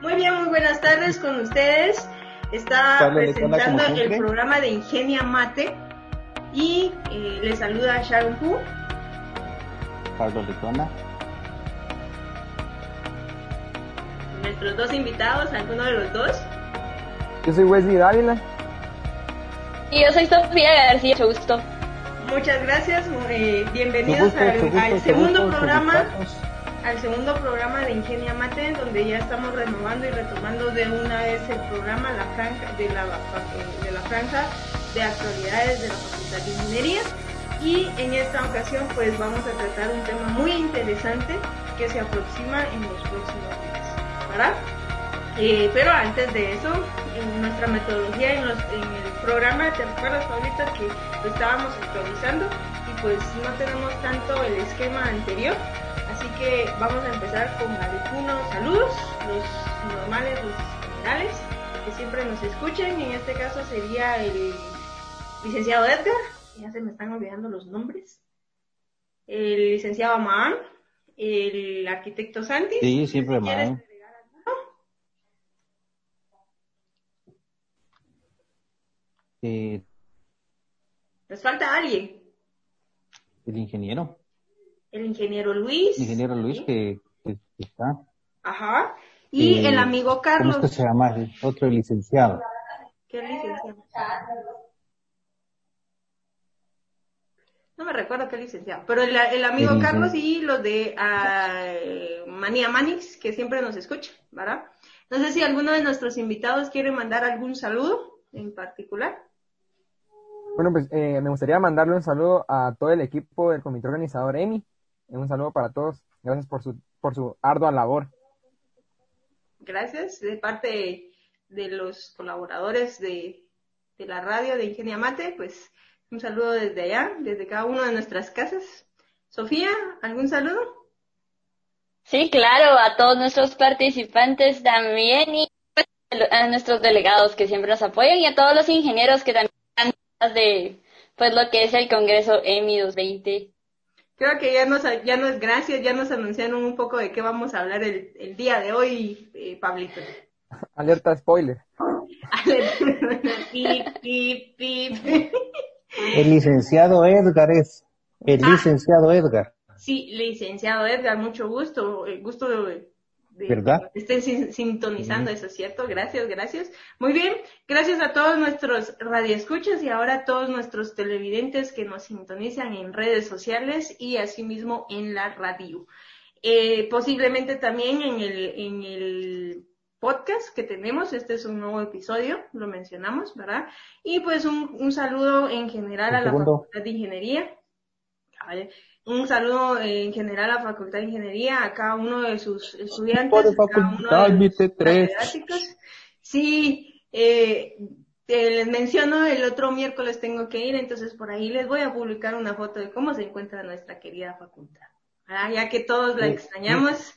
Muy bien, muy buenas tardes con ustedes. Está presentando el programa de Ingenia Mate y eh, les saluda Sharon Hu. Carlos Letona. Nuestros dos invitados, alguno de los dos. Yo soy Wesley Dávila. Y yo soy Sofía García, mucho gusto. Muchas gracias, eh, bienvenidos al, segundo programa al segundo programa de Ingenia Mate, donde ya estamos renovando y retomando de una vez el programa de, la, de franja de actualidades de la Facultad de Ingeniería. Y en esta ocasión pues vamos a tratar un tema muy interesante que se aproxima en los próximos días. ¿Verdad? Eh, pero antes de eso, en nuestra metodología, en, el programa, ¿te acuerdas ahorita que lo estábamos actualizando? Y pues no tenemos tanto el esquema anterior, que vamos a empezar con algunos saludos, los normales, los generales, que siempre nos escuchen. En este caso sería el licenciado Edgar, ya se me están olvidando los nombres, el licenciado Amán, el arquitecto Santi. Sí, siempre Amán. Eh, Les falta alguien. El ingeniero. El ingeniero Luis. El ingeniero Luis que, está. Ajá. Y eh, el amigo Carlos. ¿Cómo se llama? otro licenciado. ¿Qué licenciado? No me recuerdo qué licenciado, pero el, amigo Carlos y los de uh, Manía Manix, que siempre nos escucha, ¿verdad? No sé si alguno de nuestros invitados quiere mandar algún saludo en particular. Bueno, pues eh, me gustaría mandarle un saludo a todo el equipo del comité organizador EMI. Un saludo para todos. Gracias por su, por su ardua labor. Gracias de parte de los colaboradores de, de la radio de Ingenia Mate, pues un saludo desde allá, desde cada una de nuestras casas. Sofía, ¿algún saludo? Sí, claro, a todos nuestros participantes también y pues, a nuestros delegados que siempre nos apoyan y a todos los ingenieros que también de pues lo que es el Congreso EMI 2020. Creo que ya nos, ya nos, gracias, ya nos anunciaron un poco de qué vamos a hablar el, el día de hoy, eh, Pablito. Alerta spoiler. El licenciado Edgar es, el ah. licenciado Edgar. Sí, licenciado Edgar, mucho gusto, el gusto de, ¿verdad? estén sintonizando, eso es cierto. Gracias, gracias. Muy bien, gracias a todos nuestros radioescuchas y ahora a todos nuestros televidentes que nos sintonizan en redes sociales y asimismo en la radio. Eh, posiblemente también en el, en el podcast que tenemos, este es un nuevo episodio, lo mencionamos, ¿verdad? Y pues un, un saludo en general a la Facultad de Ingeniería. Un saludo en general a la Facultad de Ingeniería, a cada uno de sus estudiantes, a cada uno de sus Sí, eh, les menciono, el otro miércoles tengo que ir, entonces por ahí les voy a publicar una foto de cómo se encuentra nuestra querida facultad. Ya que todos la extrañamos.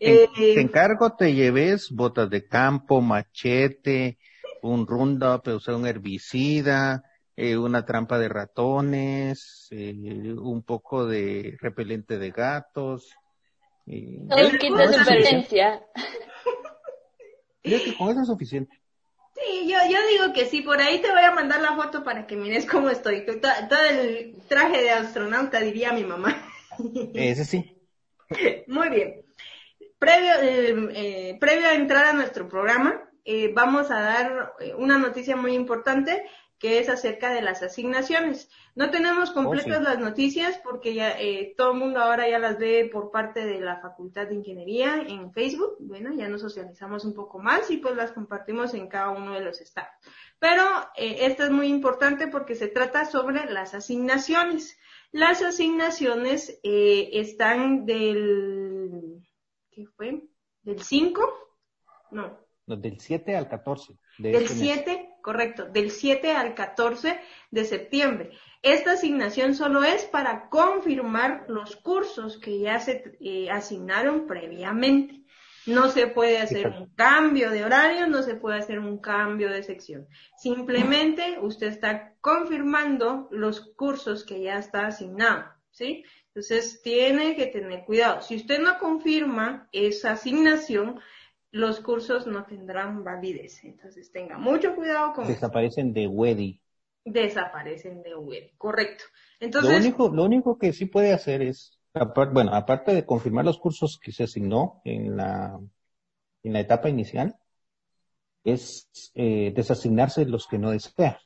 Eh, te encargo te lleves botas de campo, machete, un roundup, o sea, un herbicida, eh, una trampa de ratones, eh, un poco de repelente de gatos. Eh, el kit de supervivencia. Creo que con eso es suficiente. Sí, yo, yo digo que sí, por ahí te voy a mandar la foto para que mires cómo estoy. Todo, todo el traje de astronauta, diría mi mamá. Ese sí. Muy bien. Previo, eh, eh, previo a entrar a nuestro programa, eh, vamos a dar eh, una noticia muy importante que es acerca de las asignaciones. No tenemos oh, completas las noticias porque ya eh, todo el mundo ahora ya las ve por parte de la Facultad de Ingeniería en Facebook. Bueno, ya nos socializamos un poco más y pues las compartimos en cada uno de los estados. Pero eh, esta es muy importante porque se trata sobre las asignaciones. Las asignaciones eh, están del, ¿qué fue? ¿Del 5? No. Del 7 al 14. del 7 correcto, del 7 al 14 de septiembre. Esta asignación solo es para confirmar los cursos que ya se eh, asignaron previamente. No se puede hacer un cambio de horario, no se puede hacer un cambio de sección. Simplemente usted está confirmando los cursos que ya está asignado, ¿sí? Entonces tiene que tener cuidado. Si usted no confirma esa asignación, los cursos no tendrán validez. Entonces tenga mucho cuidado con Desaparecen de WEDI. Desaparecen de WEDI, correcto. Entonces, lo único, lo único que sí puede hacer es, bueno, aparte de confirmar los cursos que se asignó en la, en la etapa inicial, es eh, desasignarse los que no desea.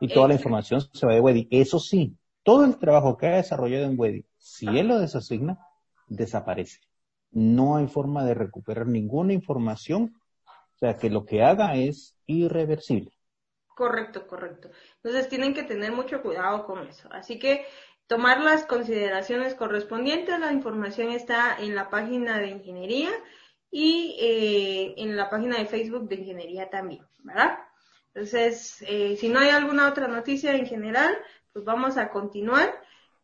Y toda la información se va de WEDI. Eso sí, todo el trabajo que ha desarrollado en WEDI, si él lo desasigna, desaparece no hay forma de recuperar ninguna información, o sea que lo que haga es irreversible. Correcto, correcto. Entonces tienen que tener mucho cuidado con eso. Así que tomar las consideraciones correspondientes, la información está en la página de ingeniería y eh, en la página de Facebook de ingeniería también, ¿verdad? Entonces, eh, si no hay alguna otra noticia en general, pues vamos a continuar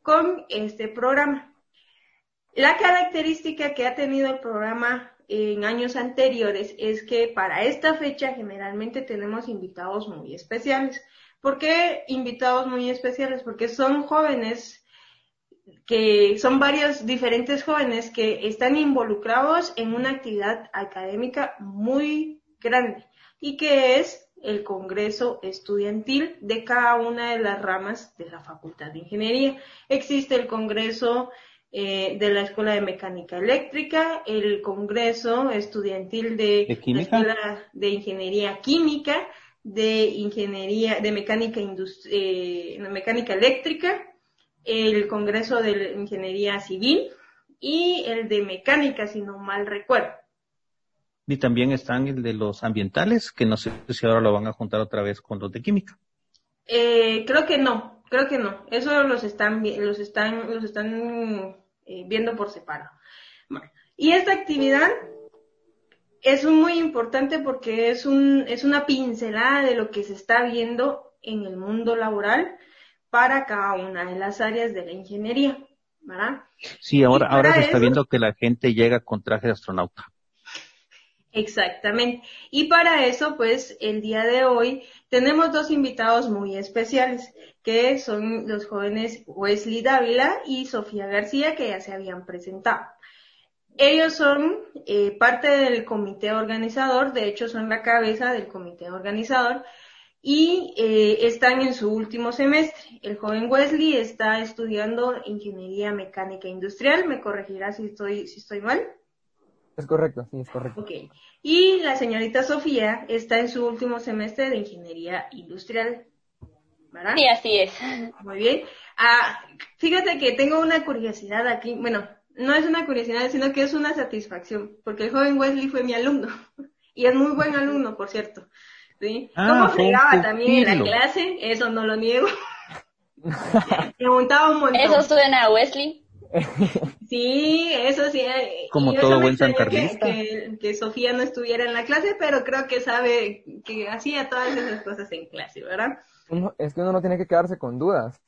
con este programa. La característica que ha tenido el programa en años anteriores es que para esta fecha generalmente tenemos invitados muy especiales. ¿Por qué invitados muy especiales? Porque son jóvenes que son varios diferentes jóvenes que están involucrados en una actividad académica muy grande y que es el Congreso Estudiantil de cada una de las ramas de la Facultad de Ingeniería. Existe el Congreso eh, de la Escuela de Mecánica Eléctrica, el Congreso Estudiantil de, la Escuela de Ingeniería Química, de Ingeniería, de Mecánica, eh, Mecánica Eléctrica, el Congreso de Ingeniería Civil y el de Mecánica, si no mal recuerdo. Y también están el de los ambientales, que no sé si ahora lo van a juntar otra vez con los de química. Eh, creo que no, creo que no. Eso los están, los están, los están eh, viendo por separado. y esta actividad es muy importante porque es, un, es una pincelada de lo que se está viendo en el mundo laboral para cada una de las áreas de la ingeniería, ¿verdad? Sí, ahora, ahora se está viendo que la gente llega con traje de astronauta. Exactamente. Y para eso, pues, el día de hoy tenemos dos invitados muy especiales, que son los jóvenes Wesley Dávila y Sofía García, que ya se habían presentado. Ellos son eh, parte del comité organizador, de hecho son la cabeza del comité organizador, y eh, están en su último semestre. El joven Wesley está estudiando ingeniería mecánica industrial, me corregirá si estoy, si estoy mal. Es correcto, sí, es correcto. Ok. Y la señorita Sofía está en su último semestre de Ingeniería Industrial. ¿Verdad? Sí, así es. Muy bien. Ah, fíjate que tengo una curiosidad aquí. Bueno, no es una curiosidad, sino que es una satisfacción, porque el joven Wesley fue mi alumno. Y es muy buen alumno, por cierto. ¿Sí? Ah, ¿Cómo fregaba también en la clase? Eso no lo niego. Preguntaba un montón. Eso suena a Wesley. Sí, eso sí. eh, Como todo buen sancarlista. Que, que, que Sofía no estuviera en la clase, pero creo que sabe que hacía todas esas cosas en clase, ¿verdad? Uno- es que uno no tiene que quedarse con dudas.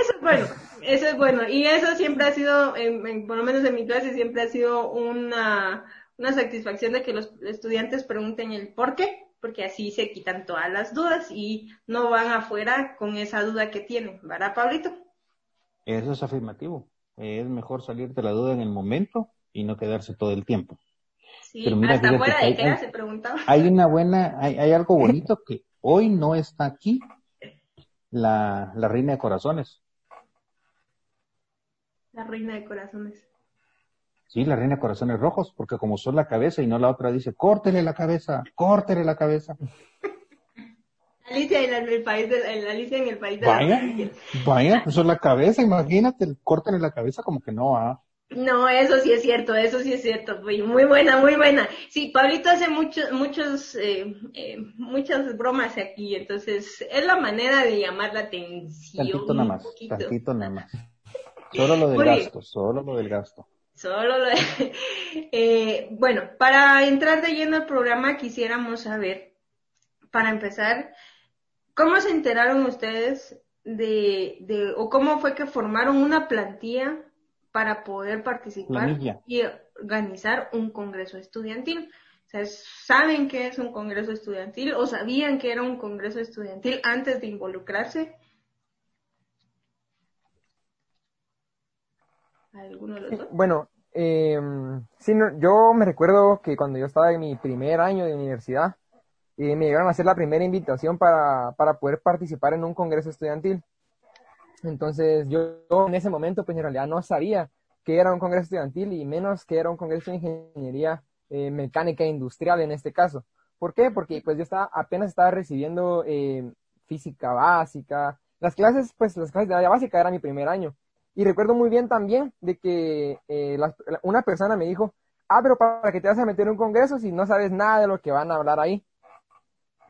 Eso es bueno, eso es bueno. Y eso siempre ha sido, en- en- por lo menos en mi clase, siempre ha sido una, una satisfacción de que los estudiantes pregunten el por qué, porque así se quitan todas las dudas y no van afuera con esa duda que tienen, ¿verdad, Pablito? Eso es afirmativo. Es mejor salir de la duda en el momento y no quedarse todo el tiempo. Sí, Pero mira, hasta fuera de se preguntaba. Hay una buena, hay, hay algo bonito que hoy no está aquí, la, la reina de corazones. La reina de corazones. Sí, la reina de corazones rojos, porque como son la cabeza y no la otra dice, córtele la cabeza, córtele la cabeza. Alicia en el país de en Alicia en el país de las Vaya, maravillas. vaya, pues son la cabeza, imagínate, córtele la cabeza como que no, ah. No, eso sí es cierto, eso sí es cierto. Muy buena, muy buena. Sí, Pablito hace muchos, muchos, eh, eh, muchas bromas aquí, entonces es la manera de llamar la atención. Tantito nada más, poquito. tantito nada más. Solo lo del Muy bien. gasto, solo lo del gasto. Solo lo de- eh, bueno, para entrar de lleno al programa quisiéramos saber, para empezar, ¿cómo se enteraron ustedes de, de, o cómo fue que formaron una plantilla para poder participar y organizar un congreso estudiantil? O sea, ¿saben qué es un congreso estudiantil o sabían que era un congreso estudiantil antes de involucrarse? ¿Alguno de los dos? Bueno, Eh, sí, yo me recuerdo que cuando yo estaba en mi primer año de universidad, eh, me llegaron a hacer la primera invitación para, para, poder participar en un congreso estudiantil. Entonces yo, en ese momento pues en realidad no sabía que era un congreso estudiantil y menos que era un congreso de ingeniería eh, mecánica e industrial en este caso. ¿Por qué? Porque pues yo estaba, apenas estaba recibiendo eh, física básica. Las clases, pues las clases de área básica era mi primer año. Y recuerdo muy bien también de que eh, una persona me dijo, ah, pero para que te vas a meter en un congreso si no sabes nada de lo que van a hablar ahí.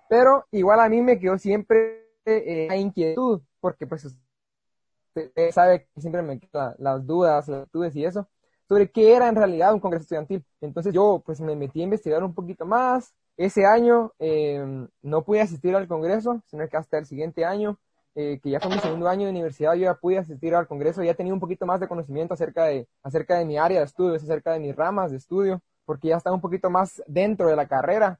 Pero igual a mí me quedó siempre la inquietud, porque pues usted sabe que siempre me quedan las dudas, las dudas y eso, sobre qué era en realidad un congreso estudiantil. Entonces yo pues me metí a investigar un poquito más. Ese año eh, no pude asistir al congreso, sino que hasta el siguiente año, eh, que ya fue mi segundo año de universidad, yo ya pude asistir al congreso, ya tenía un poquito más de conocimiento acerca de, acerca de mi área de estudios, acerca de mis ramas de estudio, porque ya estaba un poquito más dentro de la carrera.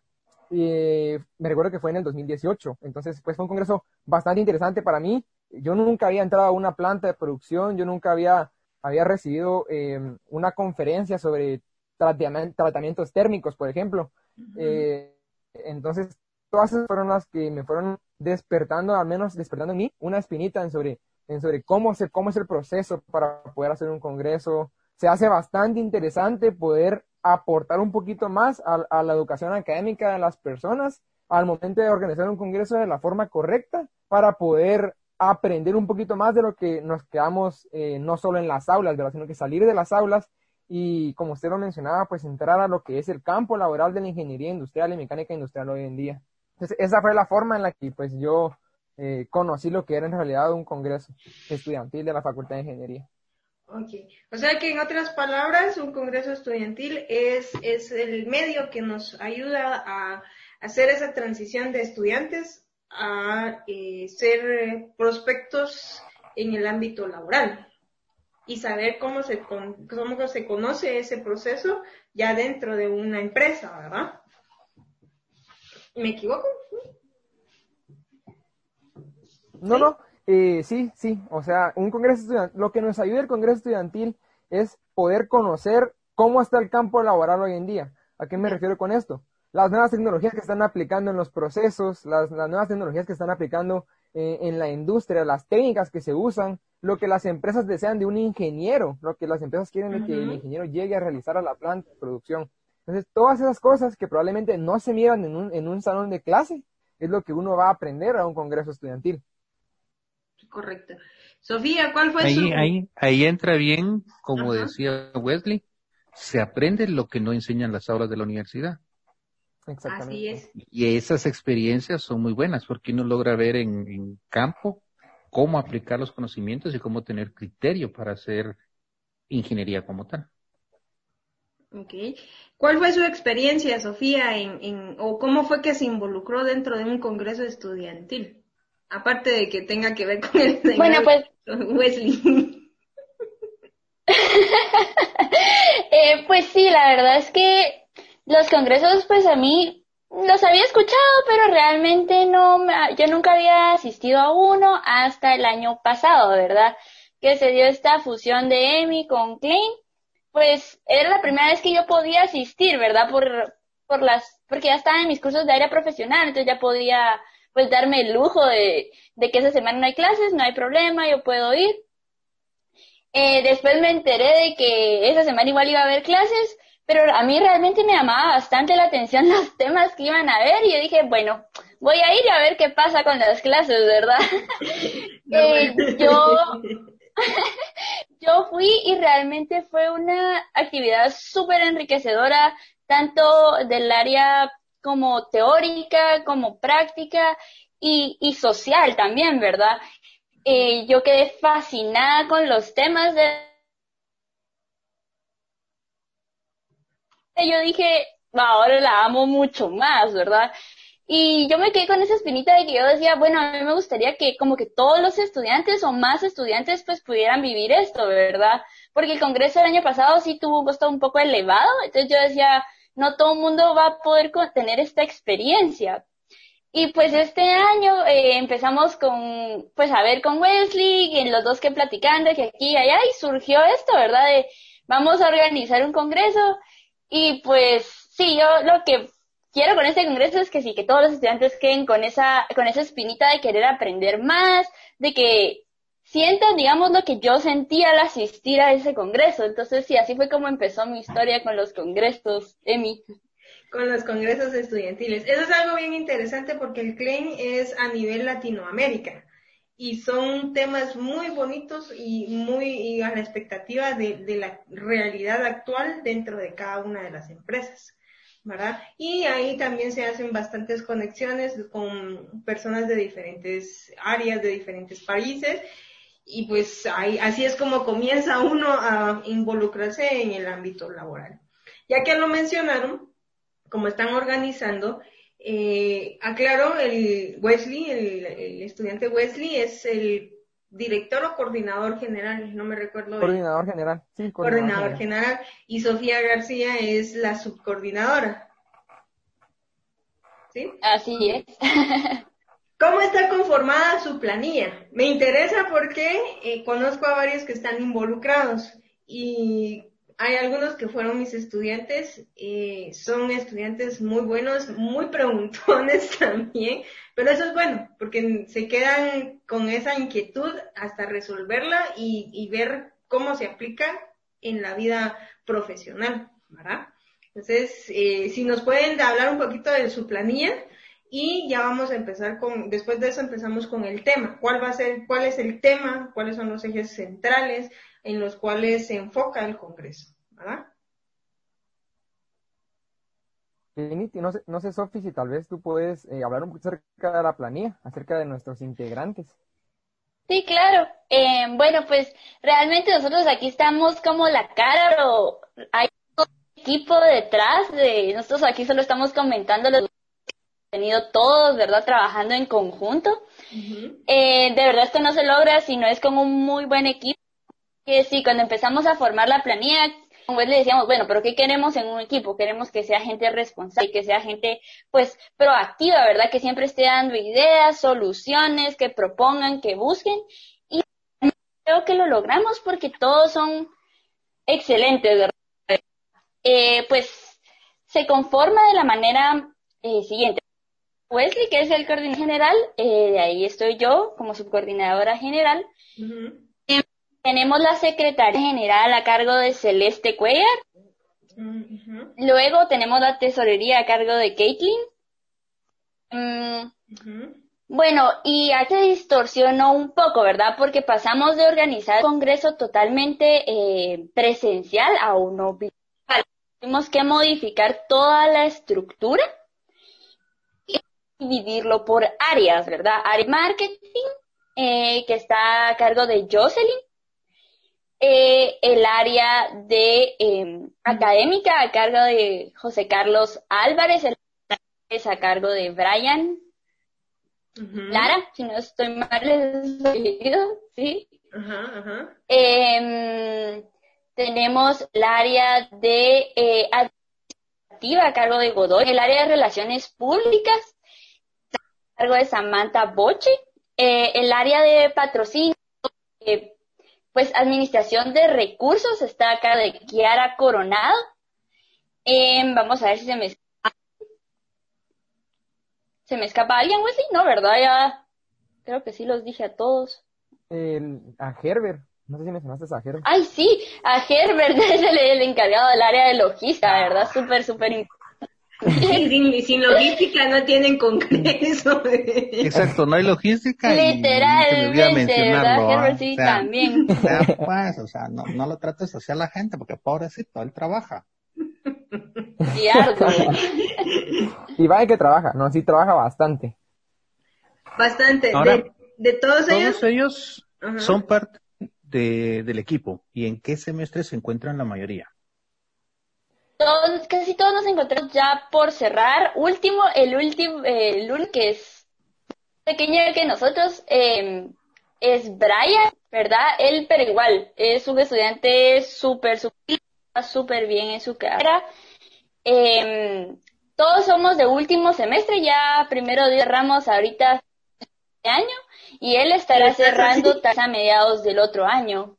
Y me recuerdo que fue en el 2018, entonces pues fue un congreso bastante interesante para mí. Yo nunca había entrado a una planta de producción, yo nunca había había recibido em, una conferencia sobre tratamientos térmicos, por ejemplo. Eh, entonces, todas esas fueron las que me fueron despertando, al menos despertando en mí, una espinita en sobre, en sobre cómo, se, cómo es el proceso para poder hacer un congreso. Se hace bastante interesante poder aportar un poquito más a, la educación académica de las personas al momento de organizar un congreso de la forma correcta para poder aprender un poquito más de lo que nos quedamos eh, no solo en las aulas, sino que salir de las aulas y, como usted lo mencionaba, pues entrar a lo que es el campo laboral de la ingeniería industrial y mecánica industrial hoy en día. Entonces, esa fue la forma en la que pues yo eh, conocí lo que era en realidad un congreso estudiantil de la Facultad de Ingeniería. Ok, o sea que en otras palabras, un congreso estudiantil es, es el medio que nos ayuda a hacer esa transición de estudiantes a eh, ser prospectos en el ámbito laboral y saber cómo se, cómo se conoce ese proceso ya dentro de una empresa, ¿verdad? ¿Me equivoco? No, no, eh, sí, sí, o sea, un congreso estudiantil, lo que nos ayuda el congreso estudiantil es poder conocer cómo está el campo laboral hoy en día. ¿A qué me refiero con esto? las nuevas tecnologías que están aplicando en los procesos, las, nuevas tecnologías que están aplicando eh, en la industria, las técnicas que se usan, lo que las empresas desean de un ingeniero, lo que las empresas quieren de que el ingeniero llegue a realizar a la planta de producción. Entonces, todas esas cosas que probablemente no se miran en un, en un salón de clase, es lo que uno va a aprender a un congreso estudiantil. Correcto. Sofía, ¿cuál fue ahí, su...? Ahí, ahí entra bien, como decía Wesley, se aprende lo que no enseñan las aulas de la universidad. Así es. Y esas experiencias son muy buenas porque uno logra ver en, campo cómo aplicar los conocimientos y cómo tener criterio para hacer ingeniería como tal. Ok. ¿Cuál fue su experiencia, Sofía, en, o cómo fue que se involucró dentro de un congreso estudiantil? Aparte de que tenga que ver con el bueno, pues, Wesley. Eh, pues sí, la verdad es que los congresos, pues a mí los había escuchado, pero realmente no, yo nunca había asistido a uno hasta el año pasado, ¿verdad? Que se dio esta fusión de EMI con Klein. Pues era la primera vez que yo podía asistir, ¿verdad? Por, por las, porque ya estaba en mis cursos de área profesional, entonces ya podía, pues, darme el lujo de, de que esa semana no hay clases, no hay problema, yo puedo ir. Eh, después me enteré de que esa semana igual iba a haber clases, pero a mí realmente me llamaba bastante la atención los temas que iban a ver y yo dije, bueno, voy a ir a ver qué pasa con las clases, ¿verdad? Eh, yo, yo fui y realmente fue una actividad súper enriquecedora, tanto del área como teórica, como práctica y, y social también, ¿verdad? Eh, yo quedé fascinada con los temas de yo dije, ahora la amo mucho más, ¿verdad? Y yo me quedé con esa espinita de que yo decía, bueno, a mí me gustaría que como que todos los estudiantes o más estudiantes pues pudieran vivir esto, ¿verdad? Porque el Congreso del año pasado sí tuvo un costo un poco elevado, entonces yo decía, no todo el mundo va a poder tener esta experiencia. Y pues este año eh, empezamos con, pues a ver con Wesley, en los dos que platicando, que aquí y allá, y surgió esto, ¿verdad? De, vamos a organizar un congreso y pues sí, yo lo que quiero con este congreso es que sí, que todos los estudiantes queden con esa, con esa espinita de querer aprender más, de que sientan, digamos, lo que yo sentía al asistir a ese congreso. Entonces, sí, así fue como empezó mi historia con los congresos, Emi. Con los congresos estudiantiles. Eso es algo bien interesante porque el CLEIN es a nivel Latinoamérica y son temas muy bonitos y muy a la expectativa de, de la realidad actual dentro de cada una de las empresas. ¿verdad? Y ahí también se hacen bastantes conexiones con personas de diferentes áreas, de diferentes países, y pues ahí, así es como comienza uno a involucrarse en el ámbito laboral. Ya que lo mencionaron, como están organizando, eh, aclaro, el Wesley, el, estudiante Wesley es el director o coordinador general, no me recuerdo. Coordinador general, sí. Coordinador, general. Y Sofía García es la subcoordinadora. ¿Sí? Así es. ¿Cómo está conformada su planilla? Me interesa porque eh, conozco a varios que están involucrados y hay algunos que fueron mis estudiantes, eh, son estudiantes muy buenos, muy preguntones también, pero eso es bueno, porque se quedan con esa inquietud hasta resolverla y, ver cómo se aplica en la vida profesional, ¿verdad? Entonces, eh, si nos pueden hablar un poquito de su planilla y ya vamos a empezar con, después de eso empezamos con el tema. ¿Cuál va a ser, cuál es el tema, cuáles son los ejes centrales, en los cuales se enfoca el Congreso, ¿verdad? No sé, no sé, Sofi, si tal vez tú puedes eh, hablar un poco acerca de la planilla, acerca de nuestros integrantes. Sí, claro. Eh, bueno, pues realmente nosotros aquí estamos como la cara, pero hay un equipo detrás de nosotros aquí solo estamos comentando los tenido todos, ¿verdad? Trabajando en conjunto. eh, de verdad esto no se logra si no es con un muy buen equipo que sí, cuando empezamos a formar la planilla, como le decíamos, bueno, pero ¿qué queremos en un equipo? Queremos que sea gente responsable, que sea gente, pues, proactiva, ¿verdad? Que siempre esté dando ideas, soluciones, que propongan, que busquen. Y creo que lo logramos porque todos son excelentes, ¿verdad? Eh, pues, se conforma de la manera eh, siguiente. Wesley, que es el coordinador general, eh, de ahí estoy yo como subcoordinadora general. Tenemos la secretaria general a cargo de Celeste Cuellar. Luego tenemos la tesorería a cargo de Caitlin. Mm, bueno, y se distorsionó un poco, ¿verdad? Porque pasamos de organizar el congreso totalmente eh, presencial a uno virtual. Tuvimos que modificar toda la estructura dividirlo por áreas, ¿verdad? Área marketing, eh, que está a cargo de Jocelyn, eh, el área de em, académica a cargo de José Carlos Álvarez, el es a cargo de Brian Lara, si no estoy mal ¿sí? Em, tenemos el área de eh, administrativa a cargo de Godoy, el área de relaciones públicas cargo de Samantha Boche, eh, el área de patrocinio eh, pues administración de recursos está acá de Kiara Coronado. Em, vamos a ver si se me escapa. ¿Se me escapa alguien, Wesley? No, ¿verdad? Ya creo que sí los dije a todos. a Herbert. No sé si mencionaste a Herbert. Ay, sí, a Herbert es el, encargado del área de logística, ¿verdad? Súper, súper importante sin, sin, logística no tienen congreso. Exacto, no hay logística. Literalmente, ¿verdad? sí, también. pues, o sea, no, no lo trates así a la gente, porque pobrecito, él trabaja. Y algo. y vaya que trabaja, no, sí trabaja bastante. Bastante. de, de, todos, ellos. Todos ellos son parte de, del equipo. ¿Y en qué semestre se encuentran la mayoría? Todos, casi todos nos encontramos ya por cerrar. Último, el último, el único que es pequeño que nosotros eh, es Brian, ¿verdad? Él, pero igual, es un estudiante súper, súper bien en su carrera. Eh, todos somos de último semestre, ya primero cerramos ahorita este año y él estará cerrando a mediados del otro año.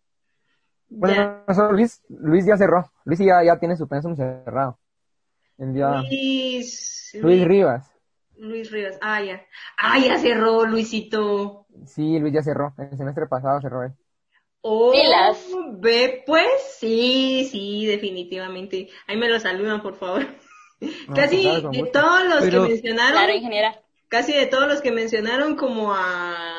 Bueno, Luis, Luis ya cerró. Luis ya, ya tiene su pensum cerrado. Luis, Luis Rivas. Luis Rivas, ah, ya. Ah, ya cerró, Luisito. Sí, Luis ya cerró. El semestre pasado cerró él. Oh, ve, pues, sí, sí, definitivamente. Ahí me lo saludan, por favor. casi pues, de todos los que mencionaron. Claro, ingeniera. Casi de todos los que mencionaron, como a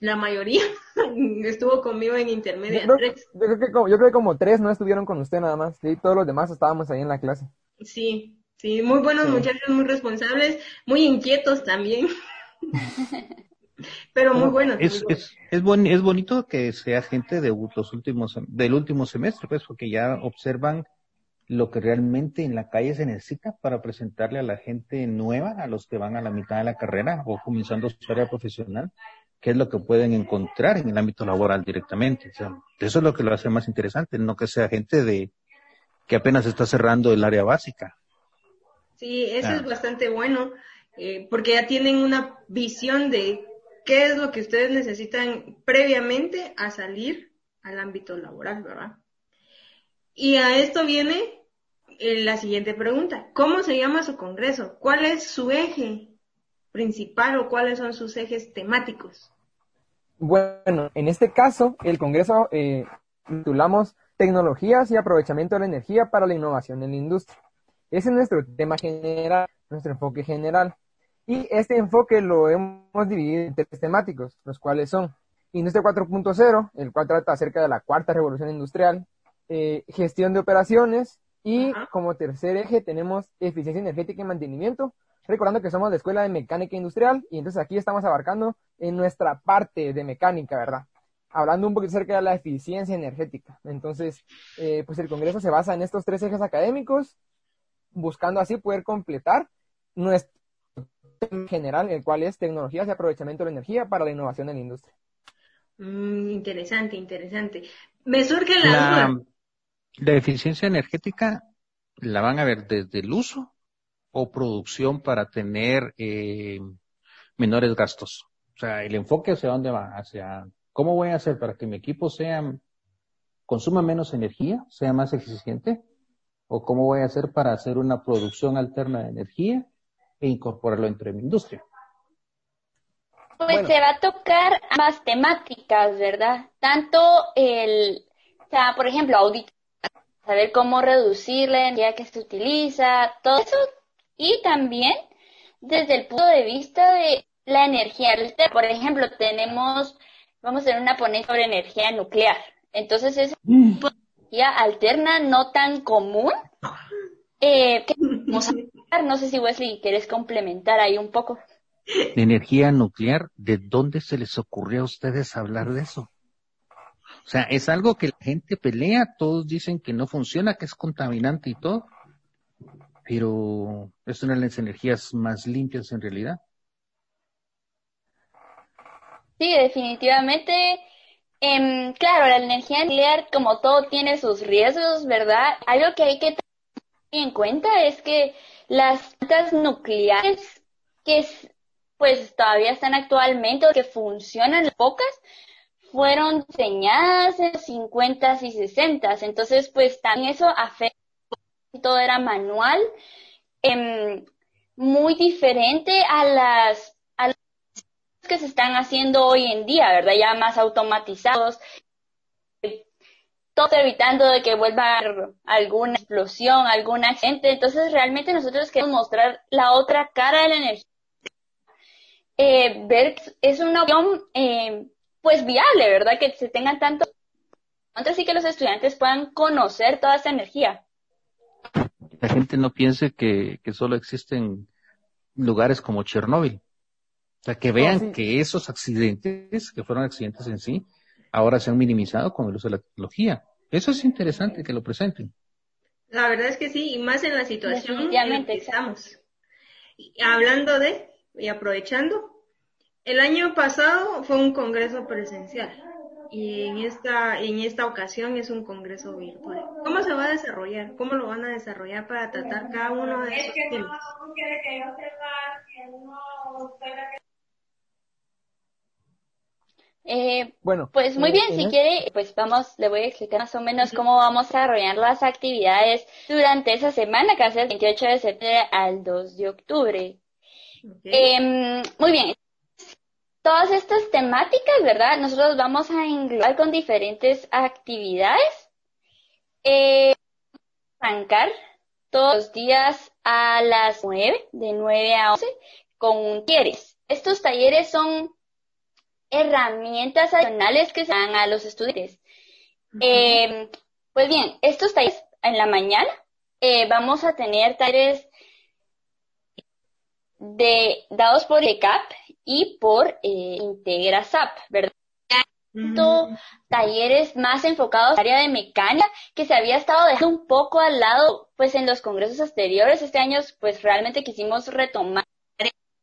la mayoría estuvo conmigo en intermedia. Yo, creo, que como, yo creo que como tres no estuvieron con usted nada más. Y todos los demás estábamos ahí en la clase. Sí, sí, muy buenos muchachos, muy responsables, muy inquietos también. Pero muy buenos. Es, es, es, es bonito que sea gente de los últimos, del último semestre, pues, porque ya observan lo que realmente en la calle se necesita para presentarle a la gente nueva, a los que van a la mitad de la carrera o comenzando su área profesional, qué es lo que pueden encontrar en el ámbito laboral directamente. O sea, eso es lo que lo hace más interesante, no que sea gente de que apenas está cerrando el área básica. Sí, eso es bastante bueno, eh, porque ya tienen una visión de qué es lo que ustedes necesitan previamente a salir al ámbito laboral, ¿verdad? Y a esto viene eh, la siguiente pregunta. ¿Cómo se llama su congreso? ¿Cuál es su eje principal o cuáles son sus ejes temáticos? Bueno, en este caso, el congreso eh, titulamos Tecnologías y aprovechamiento de la energía para la innovación en la industria. Ese es nuestro tema general, nuestro enfoque general. Y este enfoque lo hemos dividido en tres temáticos, los cuales son Industria 4.0, el cual trata acerca de la cuarta revolución industrial, eh, gestión de operaciones y como tercer eje tenemos eficiencia energética y mantenimiento, recordando que somos la Escuela de Mecánica Industrial y entonces aquí estamos abarcando en nuestra parte de mecánica, ¿verdad? hablando un poquito acerca de la eficiencia energética. Entonces, eh, pues el Congreso se basa en estos tres ejes académicos, buscando así poder completar nuestro tema general, el cual es tecnologías y aprovechamiento de la energía para la innovación en la industria. Mm, interesante, interesante. Me surge la, la, la eficiencia energética la van a ver desde el uso o producción para tener eh, menores gastos. O sea, el enfoque hacia dónde va, hacia ¿Cómo voy a hacer para que mi equipo sea, consuma menos energía, sea más eficiente? ¿O cómo voy a hacer para hacer una producción alterna de energía e incorporarlo entre mi industria? Pues se va a tocar ambas temáticas, ¿verdad? Tanto el, o sea, por ejemplo, auditar, saber cómo reducir la energía que se utiliza, todo eso, y también desde el punto de vista de la energía. Por ejemplo, tenemos vamos a tener una ponencia sobre energía nuclear. Entonces es una mm. energía alterna no tan común. Eh, vamos a no sé si Wesley quieres complementar ahí un poco. energía nuclear, ¿de dónde se les ocurrió a ustedes hablar de eso? O sea, es algo que la gente pelea, todos dicen que no funciona, que es contaminante y todo, pero es una de las energías más limpias en realidad. Sí, definitivamente. Em, claro, la energía nuclear, como todo, tiene sus riesgos, ¿verdad? Algo que hay que tener en cuenta es que las plantas nucleares que pues todavía están actualmente o que funcionan pocas, fueron diseñadas en los 50 y 60 Entonces, pues también eso afecta, todo era manual, em, muy diferente a las que se están haciendo hoy en día, ¿verdad? Ya más automatizados, todo evitando de que vuelva alguna explosión, algún accidente. Entonces, realmente nosotros queremos mostrar la otra cara de la energía. Eh, ver es una opción, eh, pues, viable, ¿verdad? Que se tengan tanto, antes sí que los estudiantes puedan conocer toda esa energía. La gente no piense que, que solo existen lugares como Chernóbil. O sea, que vean que esos accidentes, que fueron accidentes en sí, ahora se han minimizado con el uso de la tecnología. Eso es interesante que lo presenten. La verdad es que sí, y más en la situación en la que estamos. hablando de, y aprovechando, el año pasado fue un congreso presencial y en esta, en esta ocasión es un congreso virtual. ¿Cómo se va a desarrollar? ¿Cómo lo van a desarrollar para tratar cada uno de esos temas? Eh, bueno, pues muy eh, bien, si quiere, pues vamos, le voy a explicar más o menos cómo vamos a desarrollar las actividades durante esa semana, que hace el 28 de septiembre al 2 de octubre. Em, muy bien. Todas estas temáticas, ¿verdad? Nosotros vamos a englobar con diferentes actividades. Eh, arrancar todos los días a las 9, de 9 a 11, con talleres. Estos talleres son herramientas adicionales que se dan a los estudiantes. Em, pues bien, estos talleres en la mañana eh, vamos a tener talleres de, dados por ECAP y por eh, IntegraSAP, ¿verdad? talleres más enfocados al área de mecánica que se había estado dejando un poco al lado pues en los congresos anteriores este año pues realmente quisimos retomar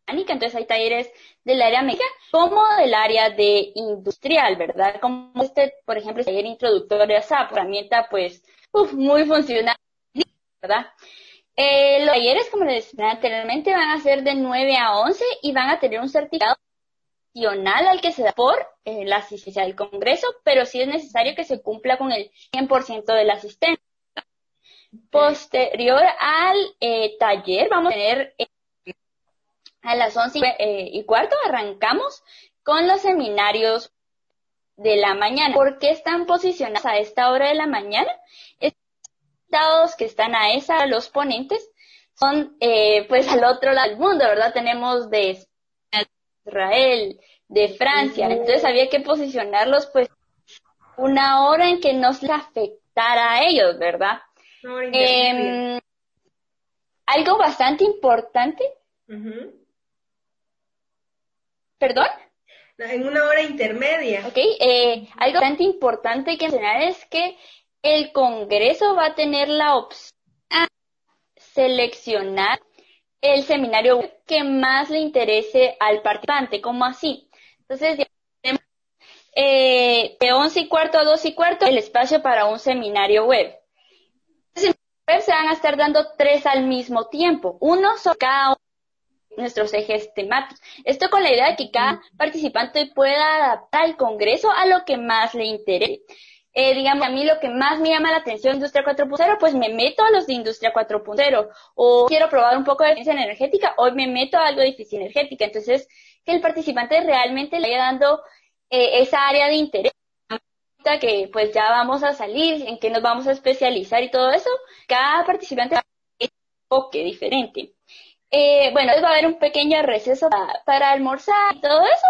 entonces hay talleres del área mecánica como del área de industrial, ¿verdad? Como este, por ejemplo, el taller introductorio de SAP, herramienta pues muy funcional, ¿verdad? Eh, los talleres, como les decía anteriormente, van a ser de 9 a 11 y van a tener un certificado adicional al que se da por eh, la asistencia del Congreso, pero sí es necesario que se cumpla con el 100% de la asistencia. Posterior al eh, taller, vamos a tener a las 11 eh, y cuarto arrancamos con los seminarios de la mañana. ¿Por qué están posicionados a esta hora de la mañana? Que están a esa, los ponentes, son eh, pues al otro lado del mundo, ¿verdad? Tenemos de Israel, de Francia, entonces había que posicionarlos pues una hora en que no se afectara a ellos, ¿verdad? Em, algo bastante importante ¿Perdón? En una hora intermedia. Ok, eh, algo bastante importante que mencionar es que el Congreso va a tener la opción de seleccionar el seminario que más le interese al participante, como así. Entonces, eh, de 11 y cuarto a 2 y cuarto, el espacio para un seminario web. Web se van a estar dando tres al mismo tiempo, uno sobre cada uno nuestros ejes temáticos. Esto con la idea de que cada participante pueda adaptar el Congreso a lo que más le interese. Eh, digamos, a mí lo que más me llama la atención de Industria 4.0, pues me meto a los de Industria 4.0. O quiero probar un poco de eficiencia energética, hoy me meto a algo de eficiencia energética. Entonces, que el participante realmente le vaya dando eh, esa área de interés que pues ya vamos a salir, en qué nos vamos a especializar y todo eso, cada participante va a un enfoque diferente. Eh, bueno, va a haber un pequeño receso para, almorzar y todo eso.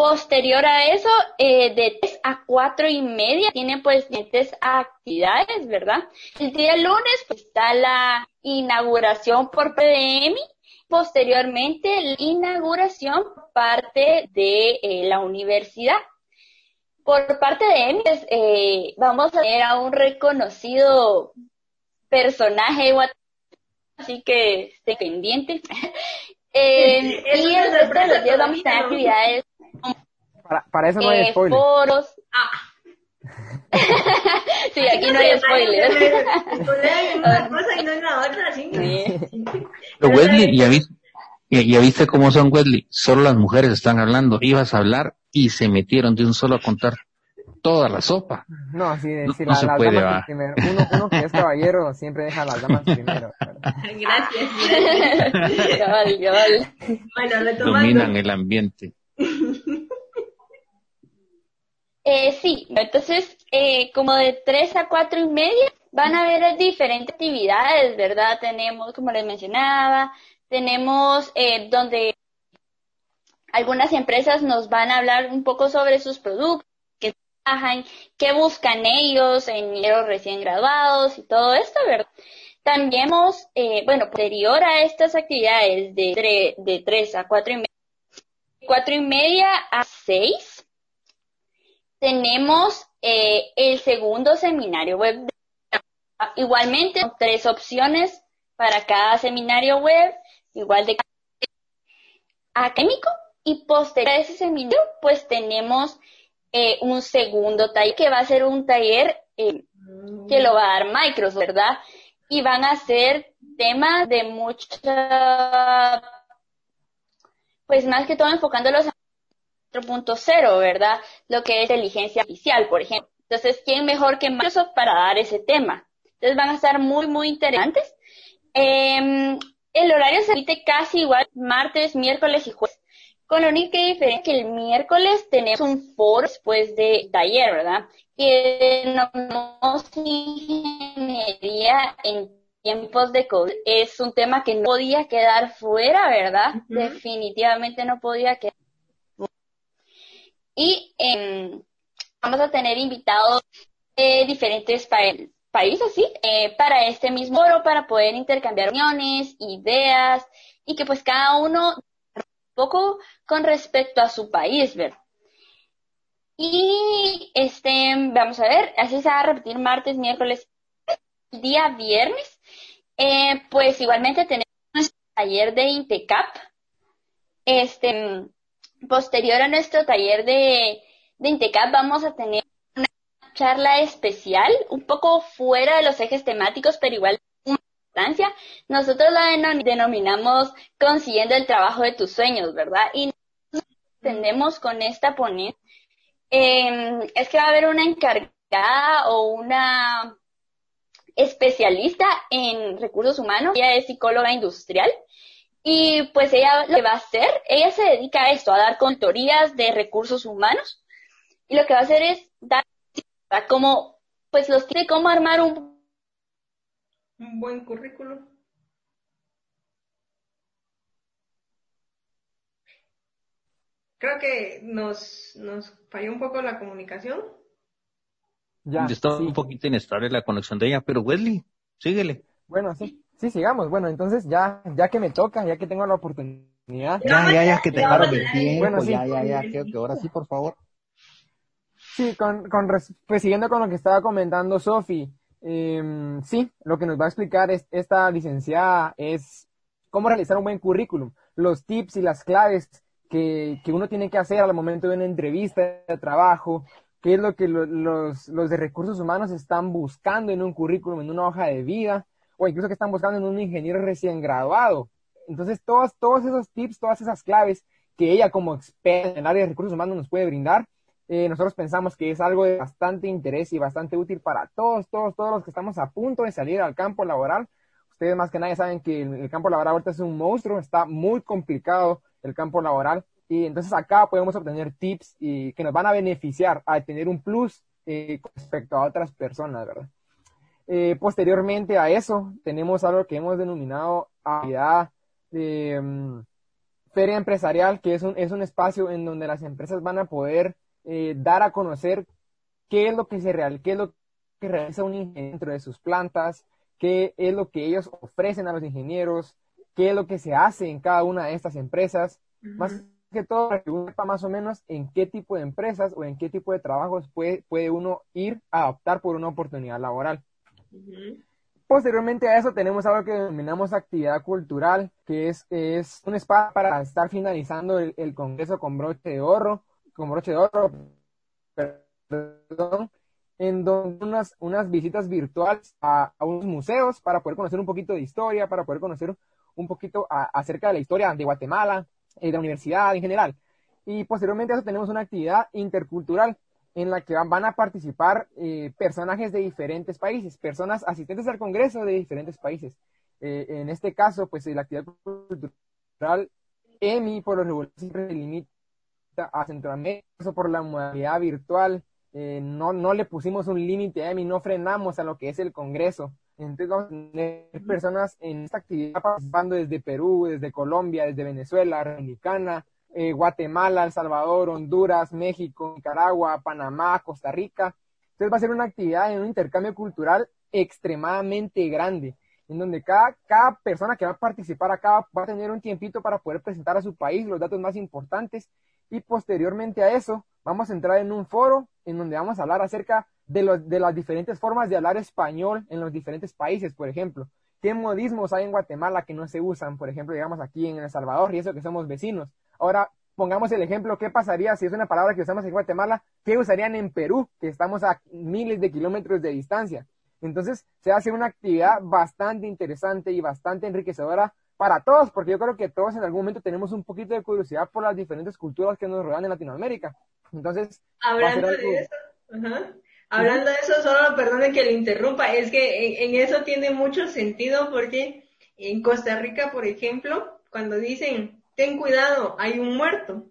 Posterior a eso, eh, de 3 a 4 y media, tienen pues diferentes actividades, ¿verdad? El día lunes pues, está la inauguración por PDM, posteriormente la inauguración por parte de eh, la universidad. Por parte de EMI, pues, eh, vamos a tener a un reconocido personaje así que esté pendiente. eh, y el resto de los días vamos a tener actividades. Para, para eso no hay eh, spoiler. Foros. Ah. sí, aquí no hay spoiler. una cosa y no en la otra, sí. Pero Wesley, ya viste, ya viste cómo son Wesley. Solo las mujeres están hablando. Ibas a hablar y se metieron de un solo a contar toda la sopa. No, sí, sí no, la, se las puede, damas primero. Uno, uno, que es caballero siempre deja a las damas primero. Gracias. Bueno, retomando. Dominan el ambiente. Eh, sí, entonces, eh, como de tres a cuatro y media van a haber diferentes actividades, ¿verdad? Tenemos, como les mencionaba, tenemos eh, donde algunas empresas nos van a hablar un poco sobre sus productos qué buscan ellos en los recién graduados y todo esto, ¿verdad? También hemos, eh, bueno, posterior a estas actividades de, de 3 a 4 y media, 4 y media a 6, tenemos eh, el segundo seminario web. Igualmente, tres opciones para cada seminario web, igual de académico, y posterior a ese seminario, pues tenemos eh, un segundo taller que va a ser un taller eh, que lo va a dar Microsoft, ¿verdad? Y van a ser temas de mucha, pues más que todo enfocándolos 4.0, ¿verdad? Lo que es inteligencia artificial, por ejemplo. Entonces, ¿quién mejor que Microsoft para dar ese tema? Entonces van a estar muy, muy interesantes. Em, el horario se repite casi igual martes, miércoles y jueves. Con la única diferencia que el miércoles tenemos un foro después de taller, ¿verdad? Que denominamos ingeniería en tiempos de COVID. Es un tema que no podía quedar fuera, ¿verdad? Definitivamente no podía quedar. Y em, vamos a tener invitados de diferentes países, ¿sí? Eh, para este mismo foro, para poder intercambiar opiniones, ideas, y que pues cada uno poco con respecto a su país, ¿verdad? Y este, vamos a ver, así se va a repetir martes, miércoles, día viernes. Eh, pues igualmente tenemos nuestro taller de Intecap. Este, posterior a nuestro taller de, de Intecap vamos a tener una charla especial, un poco fuera de los ejes temáticos, pero igual nosotros la denominamos consiguiendo el trabajo de tus sueños, ¿verdad? Y entendemos con esta ponencia. Em, es que va a haber una encargada o una especialista en recursos humanos, ella es psicóloga industrial y pues ella lo que va a hacer, ella se dedica a esto, a dar contorías de recursos humanos y lo que va a hacer es dar como pues los tips de cómo armar un un buen currículo. Creo que nos, nos falló un poco la comunicación. Ya. Está un poquito inestable la conexión de ella, pero Wesley, síguele. Bueno, sí, sí, sigamos. Bueno, entonces ya, ya que me toca, ya que tengo la oportunidad. Ya, ya, ya, que te dejaron de tiempo. Bueno, sí. Ya, ya, ya, creo que ahora sí, por favor. Sí, con, con, pues siguiendo con lo que estaba comentando Sofi, eh, sí, lo que nos va a explicar es, esta licenciada es cómo realizar un buen currículum, los tips y las claves que, que uno tiene que hacer al momento de una entrevista de trabajo, qué es lo que los, los de recursos humanos están buscando en un currículum, en una hoja de vida, o incluso que están buscando en un ingeniero recién graduado. Entonces, todos, todos esos tips, todas esas claves que ella como experta en el área de recursos humanos nos puede brindar, eh, nosotros pensamos que es algo de bastante interés y bastante útil para todos, todos, todos los que estamos a punto de salir al campo laboral. Ustedes más que nadie saben que el, campo laboral ahorita es un monstruo, está muy complicado el campo laboral y entonces acá podemos obtener tips y que nos van a beneficiar a tener un plus eh, respecto a otras personas, ¿verdad? Eh, posteriormente a eso, tenemos algo que hemos denominado de mm, feria empresarial, que es un, es un espacio en donde las empresas van a poder eh, dar a conocer qué es lo que se real, qué es lo que realiza un ingeniero dentro de sus plantas, qué es lo que ellos ofrecen a los ingenieros, qué es lo que se hace en cada una de estas empresas, más que todo para que uno sepa más o menos en qué tipo de empresas o en qué tipo de trabajos puede, puede uno ir a optar por una oportunidad laboral. Posteriormente a eso tenemos algo que denominamos actividad cultural, que es, es un espacio para estar finalizando el, Congreso con broche de oro, con broche de oro, perdón, en donde unas, unas visitas virtuales a, unos museos para poder conocer un poquito de historia, para poder conocer un poquito acerca de la historia de Guatemala, eh, de la universidad en general. Y posteriormente a eso tenemos una actividad intercultural en la que van, a participar eh, personajes de diferentes países, personas asistentes al Congreso de diferentes países. Eh, en este caso, pues la actividad cultural EMI por lo regular siempre limita a Centroamérica por la modalidad virtual. Eh, no, no le pusimos un límite a y no frenamos a lo que es el Congreso. Entonces vamos a tener personas en esta actividad participando desde Perú, desde Colombia, desde Venezuela, Dominicana, eh, Guatemala, El Salvador, Honduras, México, Nicaragua, Panamá, Costa Rica. Entonces va a ser una actividad en un intercambio cultural extremadamente grande, en donde cada, cada persona que va a participar acá va a tener un tiempito para poder presentar a su país los datos más importantes y posteriormente a eso vamos a entrar en un foro en donde vamos a hablar acerca de, de las diferentes formas de hablar español en los diferentes países, por ejemplo. ¿Qué modismos hay en Guatemala que no se usan? Por ejemplo, digamos aquí en El Salvador y eso que somos vecinos. Ahora, pongamos el ejemplo, ¿qué pasaría si es una palabra que usamos en Guatemala? ¿Qué usarían en Perú, que estamos a miles de kilómetros de distancia? Entonces, se hace una actividad bastante interesante y bastante enriquecedora para todos, porque yo creo que todos en algún momento tenemos un poquito de curiosidad por las diferentes culturas que nos rodean en Latinoamérica. Entonces, hablando de eso, hablando de eso, solo perdone que le interrumpa, es que en, eso tiene mucho sentido porque en Costa Rica, por ejemplo, cuando dicen, ten cuidado, hay un muerto.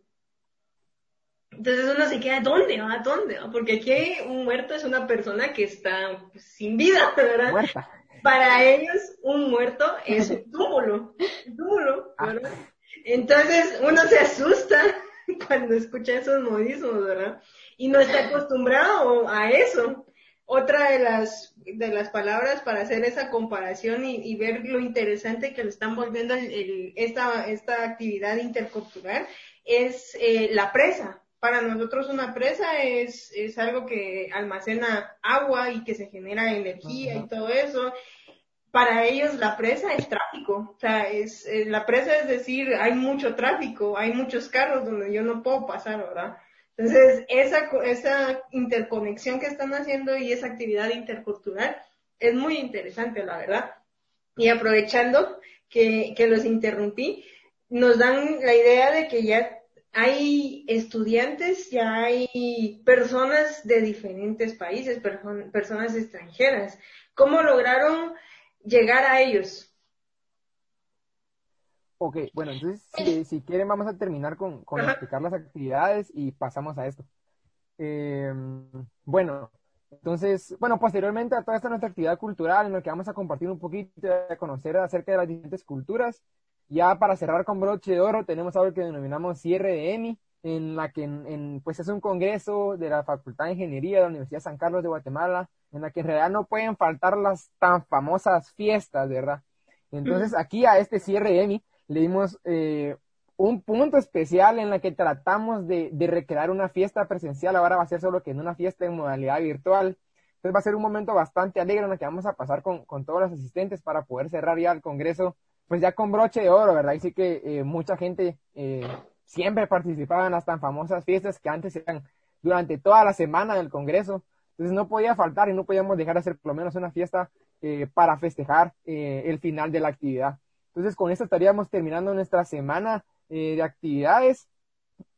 Entonces uno se queda, ¿dónde? ¿A dónde? Porque aquí un muerto es una persona que está pues, sin vida, ¿verdad? Muerta. Para ellos, un muerto es un túmulo, un túmulo, ah. Entonces uno se asusta cuando escucha esos modismos, ¿verdad? Y no está acostumbrado a eso. Otra de las, de las palabras para hacer esa comparación y, ver lo interesante que lo están volviendo esta, esta actividad intercultural es eh, la presa. Para nosotros una presa es, es algo que almacena agua y que se genera energía y todo eso. Para ellos la presa es tráfico, o sea, es, eh, la presa es decir, hay mucho tráfico, hay muchos carros donde yo no puedo pasar, ¿verdad? Entonces, esa, esa interconexión que están haciendo y esa actividad intercultural es muy interesante, la verdad. Y aprovechando que, que los interrumpí, nos dan la idea de que ya hay estudiantes, ya hay personas de diferentes países, personas extranjeras. ¿Cómo lograron llegar a ellos? Ok, bueno, entonces si, quieren vamos a terminar con, explicar las actividades y pasamos a esto. Em, bueno, entonces, bueno, posteriormente a toda esta nuestra actividad cultural en la que vamos a compartir un poquito, a conocer acerca de las diferentes culturas, ya para cerrar con broche de oro, tenemos algo que denominamos cierre de EMI, en la que en, pues es un congreso de la Facultad de Ingeniería de la Universidad de San Carlos de Guatemala, en la que en realidad no pueden faltar las tan famosas fiestas, ¿verdad? Entonces aquí a este cierre de EMI le dimos eh, un punto especial en la que tratamos de, recrear una fiesta presencial, ahora va a ser solo que en una fiesta en modalidad virtual. Entonces va a ser un momento bastante alegre en el que vamos a pasar con, con todos los asistentes para poder cerrar ya el congreso pues ya con broche de oro, ¿verdad? Y sí que eh, mucha gente eh, siempre participaba en las tan famosas fiestas que antes eran durante toda la semana del Congreso. Entonces no podía faltar y no podíamos dejar de hacer por lo menos una fiesta eh, para festejar el final de la actividad. Entonces con esto estaríamos terminando nuestra semana de actividades.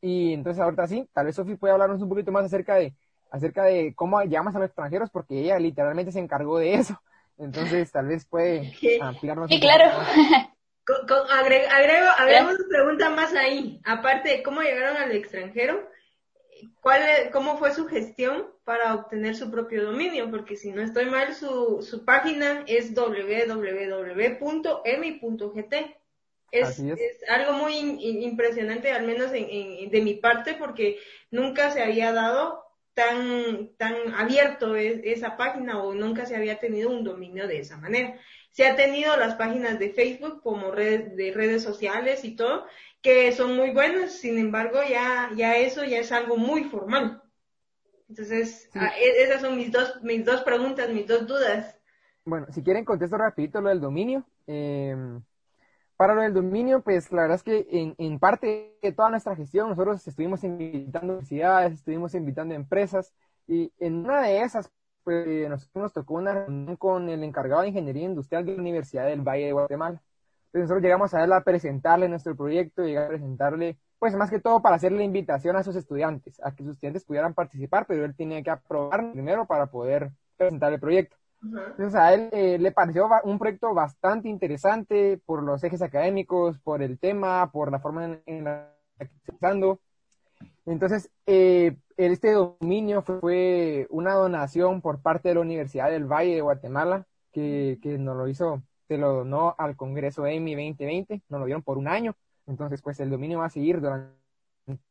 Y entonces ahorita sí, tal vez Sofi puede hablarnos un poquito más acerca de, acerca de cómo llamamos a los extranjeros, porque ella literalmente se encargó de eso. Entonces, tal vez puede ampliarnos. Sí, claro. agrego, una pregunta más ahí. Aparte, ¿cómo llegaron al extranjero? ¿Cuál, ¿Cómo fue su gestión para obtener su propio dominio? Porque si no estoy mal, su, su página es www.emi.gt. Es, es. es, algo muy impresionante, al menos de mi parte, porque nunca se había dado tan, tan abierto es, esa página o nunca se había tenido un dominio de esa manera. Se ha tenido las páginas de Facebook como red, de redes sociales y todo, que son muy buenas, sin embargo ya, ya eso ya es algo muy formal. Entonces, ah, e, esas son mis dos, mis dos preguntas, mis dos dudas. Bueno, si quieren contesto rapidito lo del dominio. Eh, para lo del dominio, pues la verdad es que en, en parte de toda nuestra gestión nosotros estuvimos invitando universidades, estuvimos invitando empresas y en una de esas, pues nosotros nos tocó una reunión con el encargado de ingeniería industrial de la Universidad del Valle de Guatemala. Entonces nosotros llegamos a él a presentarle nuestro proyecto, llegar a presentarle, pues más que todo para hacerle invitación a sus estudiantes, a que sus estudiantes pudieran participar, pero él tenía que aprobar primero para poder presentar el proyecto. Entonces a él eh, le pareció un proyecto bastante interesante por los ejes académicos, por el tema, por la forma en, la que está usando. Entonces, eh, este dominio fue, una donación por parte de la Universidad del Valle de Guatemala, que, que nos lo hizo, se lo donó al Congreso EMI 2020, nos lo dieron por un año. Entonces, pues el dominio va a seguir durante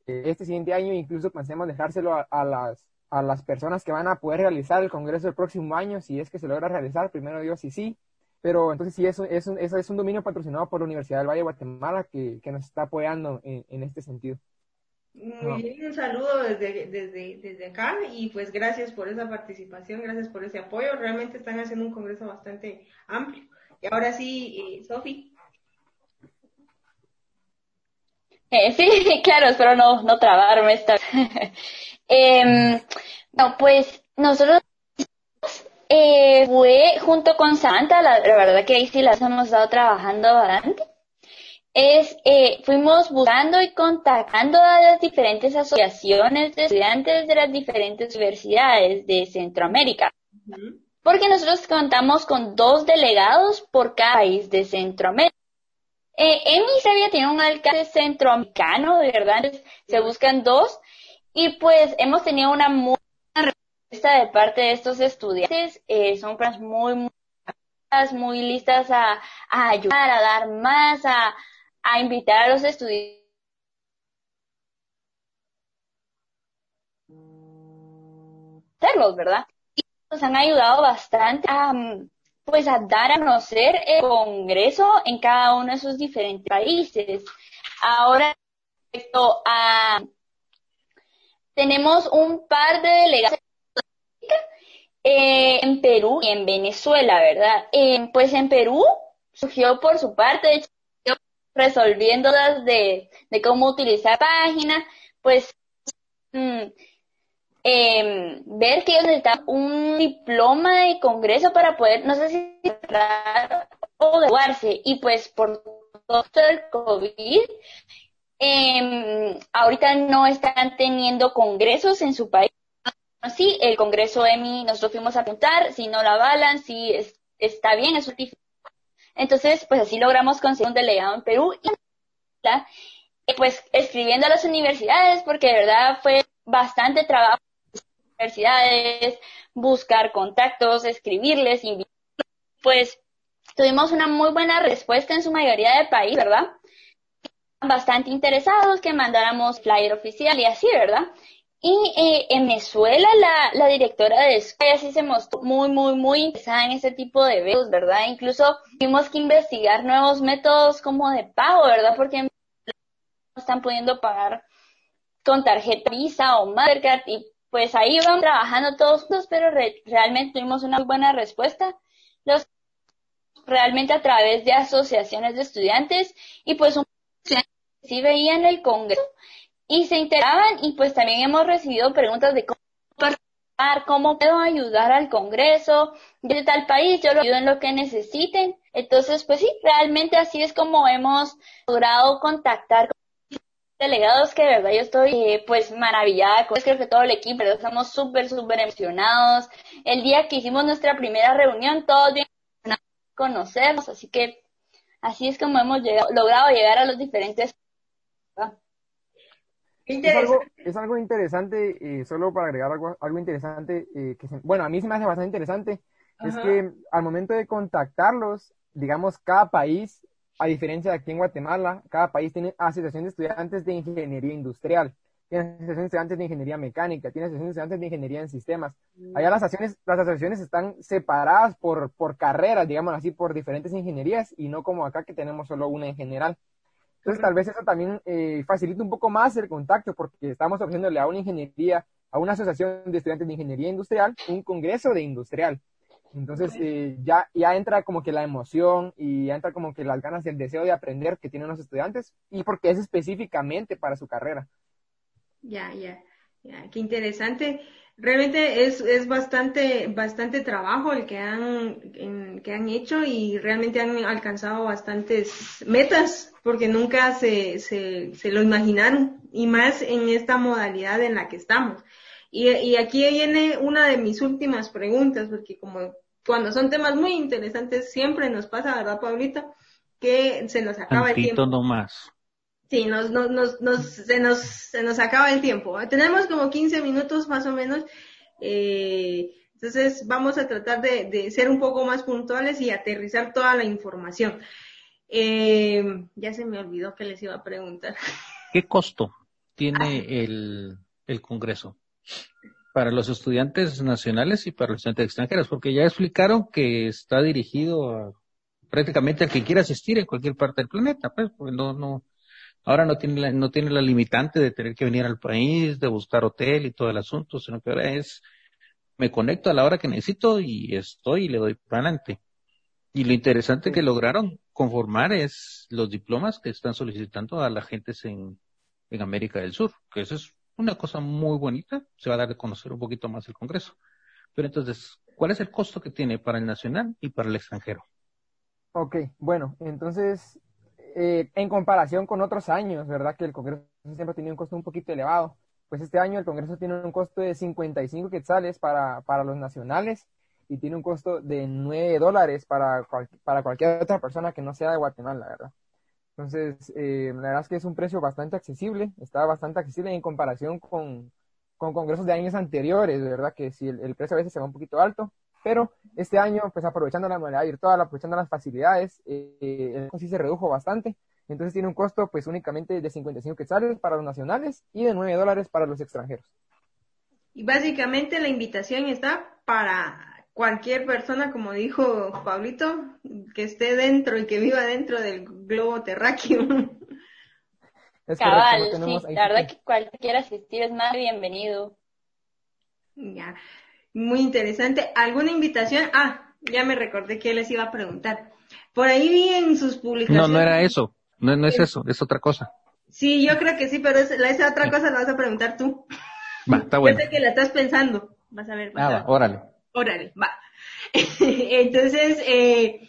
este siguiente año, incluso pensemos dejárselo a las a las personas que van a poder realizar el Congreso el próximo año, si es que se logra realizar, primero Dios y sí, pero entonces sí, eso es un, eso es un dominio patrocinado por la Universidad del Valle de Guatemala que, que nos está apoyando en, en este sentido. Muy bien, un saludo desde, desde, desde acá y pues gracias por esa participación, gracias por ese apoyo, realmente están haciendo un congreso bastante amplio. Y ahora sí, eh, Sofi. Eh, sí, claro, espero no, no trabarme esta. Eh, no, pues nosotros eh, fue junto con Santa, la, verdad que ahí sí las hemos estado trabajando bastante. es, eh, fuimos buscando y contactando a las diferentes asociaciones de estudiantes de las diferentes universidades de Centroamérica. Porque nosotros contamos con dos delegados por cada país de Centroamérica. Eh, en mi tiene un alcalde centroamericano, de verdad, se buscan dos. Y pues hemos tenido una muy buena respuesta de parte de estos estudiantes. Eh, son personas muy, muy, muy listas a, a ayudar, a dar más, a, a invitar a los estudiantes ¿verdad? Nos han ayudado bastante a, pues, a dar a conocer el Congreso en cada uno de sus diferentes países. Ahora, respecto a, tenemos un par de delegados eh, en Perú y en Venezuela, ¿verdad? Eh, pues en Perú surgió por su parte, resolviendo de, de cómo utilizar página, pues mm, em, ver que ellos necesitan un diploma de congreso para poder, no sé si o graduarse, y pues por todo el COVID, eh, ahorita no están teniendo congresos en su país. Sí, el Congreso EMI, nosotros fuimos a apuntar, si no la avalan, si está bien, es certificado entonces, pues así logramos conseguir un delegado en Perú y pues escribiendo a las universidades, porque de verdad fue bastante trabajo universidades, buscar contactos, escribirles, invitarles, pues tuvimos una muy buena respuesta en su mayoría de país, ¿verdad? Bastante interesados que mandáramos flyer oficial y así, ¿verdad? Y eh, en Venezuela la, la directora de escuela sí se mostró muy, muy, muy interesada en ese tipo de eventos, ¿verdad? Incluso tuvimos que investigar nuevos métodos como de pago, ¿verdad? Porque no están pudiendo pagar con tarjeta Visa o Mastercard y pues ahí van trabajando todos juntos, pero realmente tuvimos una muy buena respuesta. Los realmente a través de asociaciones de estudiantes y pues un sí veían el congreso y se enteraban y pues también hemos recibido preguntas de cómo participar, cómo puedo ayudar al Congreso de tal país, yo lo ayudo en lo que necesiten. Entonces, pues sí, realmente así es como hemos logrado contactar con delegados que de verdad yo estoy eh, pues maravillada con creo que todo el equipo, pero estamos súper, súper emocionados. El día que hicimos nuestra primera reunión, todos bien conocernos, así que así es como hemos logrado llegar a los diferentes es algo, es algo interesante, eh, solo para agregar algo, algo interesante, eh, que bueno, a mí se me hace bastante interesante, es que al momento de contactarlos, digamos, cada país, a diferencia de aquí en Guatemala, cada país tiene asociación de estudiantes de ingeniería industrial, tiene asociación de estudiantes de ingeniería mecánica, tiene asociación de estudiantes de ingeniería en sistemas. Allá las asociaciones, las asociaciones están separadas por, por carreras, digamos así, por diferentes ingenierías y no como acá que tenemos solo una en general. Entonces, tal vez eso también eh, facilita un poco más el contacto, porque estamos ofreciéndole a una ingeniería, a una asociación de estudiantes de ingeniería industrial, un congreso de industrial. Entonces, eh, ya, ya entra como que la emoción y ya entra como que las ganas y el deseo de aprender que tienen los estudiantes, y porque es específicamente para su carrera. Ya, ya, ya, qué interesante realmente es, es bastante, bastante trabajo el que han, que han hecho y realmente han alcanzado bastantes metas porque nunca se, se, se lo imaginaron y más en esta modalidad en la que estamos. Y, y aquí viene una de mis últimas preguntas porque como cuando son temas muy interesantes siempre nos pasa, ¿verdad, Pablito? Que se nos acaba el tiempo. no más. Sí, nos, nos, nos, nos, se, nos, se nos acaba el tiempo. Tenemos como 15 minutos más o menos. Eh, entonces vamos a tratar de, de, ser un poco más puntuales y aterrizar toda la información. Eh, ya se me olvidó que les iba a preguntar. ¿Qué costo tiene el, el Congreso? Para los estudiantes nacionales y para los estudiantes extranjeros, porque ya explicaron que está dirigido a prácticamente al que quiera asistir en cualquier parte del planeta, pues, porque no, no, Ahora no tiene la, no tiene la limitante de tener que venir al país, de buscar hotel y todo el asunto, sino que ahora es, me conecto a la hora que necesito y estoy y le doy para adelante. Y lo interesante que lograron conformar es los diplomas que están solicitando a la gente en, en América del Sur, que eso es una cosa muy bonita, se va a dar de conocer un poquito más el Congreso. Pero entonces, ¿cuál es el costo que tiene para el nacional y para el extranjero? Ok, bueno, entonces eh, en comparación con otros años, ¿verdad? Que el Congreso siempre ha tenido un costo un poquito elevado. Pues este año el Congreso tiene un costo de 55 quetzales para, para los nacionales y tiene un costo de 9 dólares para, para cualquier otra persona que no sea de Guatemala, ¿verdad? Entonces, eh, la verdad es que es un precio bastante accesible, está bastante accesible en comparación con, con congresos de años anteriores, ¿verdad? Que si el, precio a veces se va un poquito alto, pero este año, pues aprovechando la modalidad virtual, aprovechando las facilidades, eh, el costo sí se redujo bastante. Entonces tiene un costo pues únicamente de 55 quetzales para los nacionales y de 9 dólares para los extranjeros. Y básicamente la invitación está para cualquier persona, como dijo Pablito, que esté dentro y que viva dentro del globo terráqueo. Cabal, sí, la verdad que cualquier asistir es más bienvenido. Ya, muy interesante. ¿Alguna invitación? Ah, ya me recordé que les iba a preguntar. Por ahí vi en sus publicaciones. No, no era eso. No, no es eso, es otra cosa. Sí, yo creo que sí, pero esa otra cosa la vas a preguntar tú. Va, está bueno. Yo sé que la estás pensando. Vas a ver. Vas órale. Órale, va. Entonces, eh,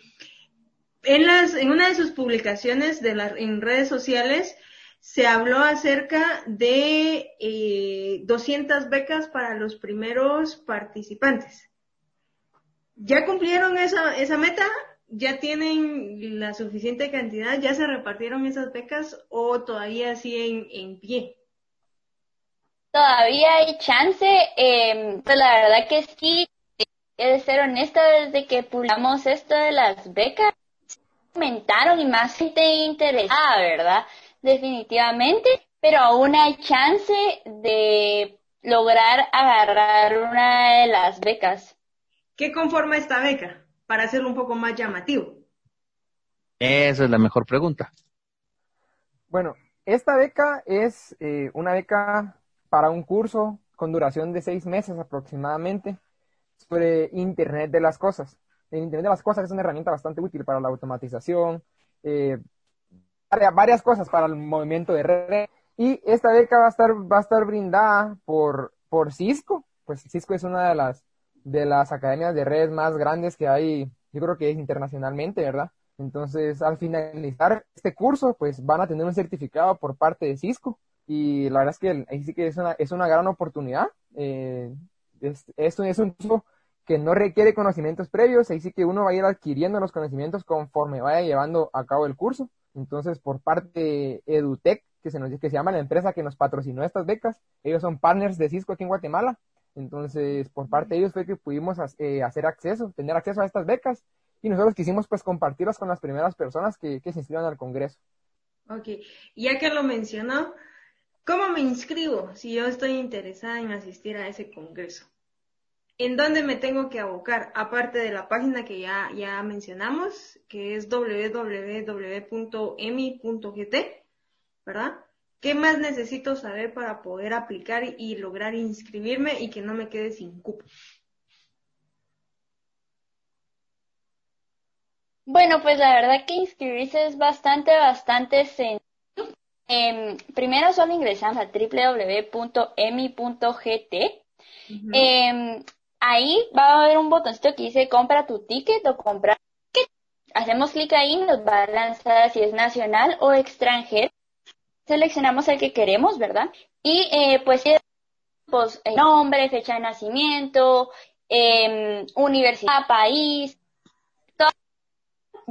en las, en una de sus publicaciones de las, en redes sociales, se habló acerca de eh, 200 becas para los primeros participantes. ¿Ya cumplieron esa, esa meta? ¿Ya tienen la suficiente cantidad? ¿Ya se repartieron esas becas o todavía siguen en pie? Todavía hay chance, eh, pues la verdad que sí, he de ser honesta, desde que publicamos esto de las becas, aumentaron y más gente interesada, ¿verdad? definitivamente, pero aún hay chance de lograr agarrar una de las becas. ¿Qué conforma esta beca? Para hacerlo un poco más llamativo. Esa es la mejor pregunta. Bueno, esta beca es eh, una beca para un curso con duración de seis meses aproximadamente sobre Internet de las Cosas. El Internet de las Cosas es una herramienta bastante útil para la automatización, eh, varias cosas para el movimiento de red. Y esta beca va a estar, va a estar brindada por, por Cisco. Pues Cisco es una de las, de las academias de redes más grandes que hay, yo creo que es internacionalmente, ¿verdad? Entonces, al finalizar este curso, pues van a tener un certificado por parte de Cisco. Y la verdad es que ahí sí que es una, es una gran oportunidad. Eh, es, es, es un curso que no requiere conocimientos previos, ahí sí que uno va a ir adquiriendo los conocimientos conforme vaya llevando a cabo el curso. Entonces, por parte de EduTech, que se, nos, que se llama la empresa que nos patrocinó estas becas, ellos son partners de Cisco aquí en Guatemala. Entonces, por parte de ellos fue que pudimos eh, hacer acceso, tener acceso a estas becas y nosotros quisimos pues compartirlas con las primeras personas que, que se inscriban al Congreso. Ok, ya que lo mencionó, ¿cómo me inscribo si yo estoy interesada en asistir a ese Congreso? ¿En dónde me tengo que abocar? Aparte de la página que ya, ya mencionamos, que es www.emi.gt, ¿verdad? ¿Qué más necesito saber para poder aplicar y lograr inscribirme y que no me quede sin cupo? Bueno, pues la verdad que inscribirse es bastante, bastante sencillo. Em, primero solo ingresamos a www.emi.gt ahí va a haber un botoncito que dice compra tu ticket o compra ticket. Hacemos clic ahí, nos va a lanzar si es nacional o extranjero. Seleccionamos el que queremos, ¿verdad? Y eh, pues, pues nombre, fecha de nacimiento, eh, universidad, país,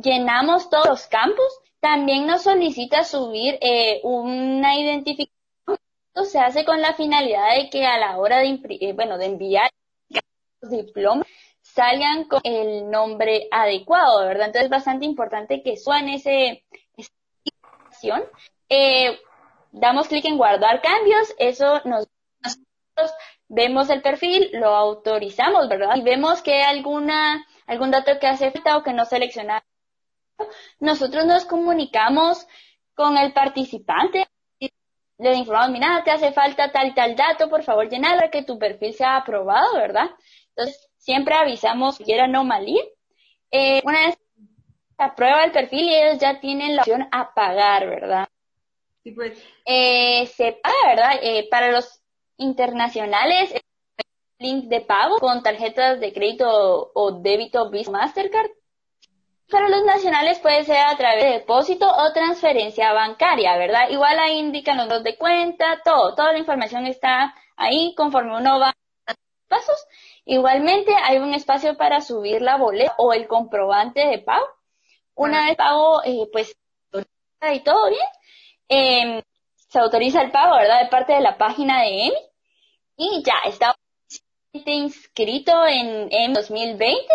llenamos todos los campos. También nos solicita subir eh, una identificación. Esto se hace con la finalidad de que a la hora de, eh, bueno, de enviar diplomas salgan con el nombre adecuado, ¿verdad? Entonces es bastante importante que suban ese, esa. Eh, damos clic en guardar cambios, eso nos, nosotros vemos el perfil, lo autorizamos, ¿verdad? Y vemos que alguna, algún dato que hace falta o que no selecciona. Nosotros nos comunicamos con el participante, le informamos, mira, te hace falta tal y tal dato, por favor llenarla, que tu perfil sea aprobado, ¿verdad? Entonces, siempre avisamos que era anomalía. Eh, una vez se aprueba el perfil y ellos ya tienen la opción a pagar, ¿verdad? Sí, pues. Eh, se paga, ¿verdad? Eh, para los internacionales, link de pago con tarjetas de crédito o, débito Visa Mastercard. Para los nacionales puede ser a través de depósito o transferencia bancaria, ¿verdad? Igual ahí indican los dos de cuenta, todo, toda la información está ahí conforme uno va pasos. Igualmente hay un espacio para subir la boleta o el comprobante de pago. Una vez pago, eh, pues, y todo bien, eh, se autoriza el pago, ¿verdad? De parte de la página de EMI. Y ya está inscrito en EMI 2020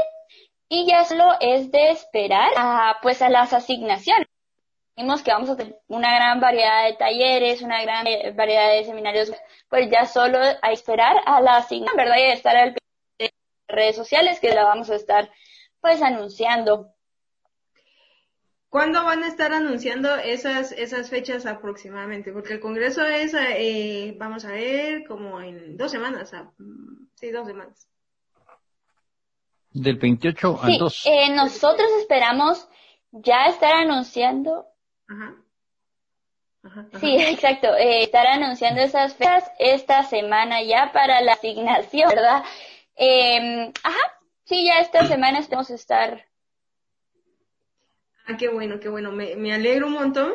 y ya solo es de esperar a, pues a las asignaciones. Vimos que vamos a tener una gran variedad de talleres, una gran variedad de seminarios, pues ya solo a esperar a la asignación, ¿verdad? Y estar al redes sociales que la vamos a estar pues anunciando. ¿Cuándo van a estar anunciando esas, esas fechas aproximadamente? Porque el Congreso es, eh, vamos a ver, como en dos semanas, mm, sí, dos semanas. Del 28 al 2. Eh, nosotros esperamos ya estar anunciando. Ajá. Sí, exacto. Eh, estar anunciando esas fechas esta semana ya para la asignación, ¿verdad? Eh, ajá. Sí, ya esta semana estamos a estar Ah, qué bueno, qué bueno. Me, me alegro un montón.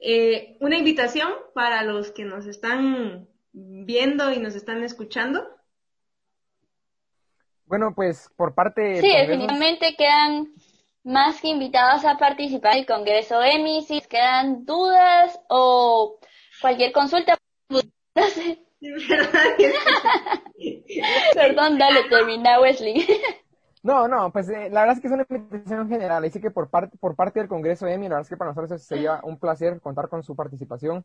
Eh, una invitación para los que nos están viendo y nos están escuchando. Bueno, pues por parte... Sí, definitivamente quedan más que invitados a participar en el Congreso EMI. Si quedan dudas o cualquier consulta, Perdón, dale, termina Wesley. No, no, pues eh, la verdad es que es una invitación general. Así que por parte, por parte del Congreso EMI, la verdad es que para nosotros sería un placer contar con su participación.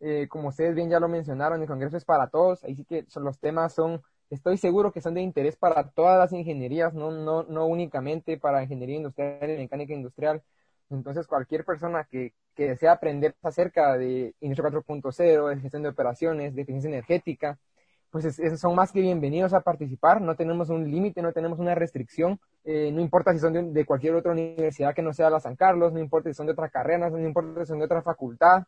Eh, como ustedes bien ya lo mencionaron, el Congreso es para todos. Así que los temas son, estoy seguro que son de interés para todas las ingenierías, no, no, no únicamente para ingeniería industrial y mecánica industrial. Entonces, cualquier persona que, que desea aprender acerca de Industria 4.0, de gestión de operaciones, de eficiencia energética, pues son más que bienvenidos a participar. No tenemos un límite, no tenemos una restricción. Eh, no importa si son de, cualquier otra universidad que no sea la San Carlos, no importa si son de otra carrera, no importa si son de otra facultad.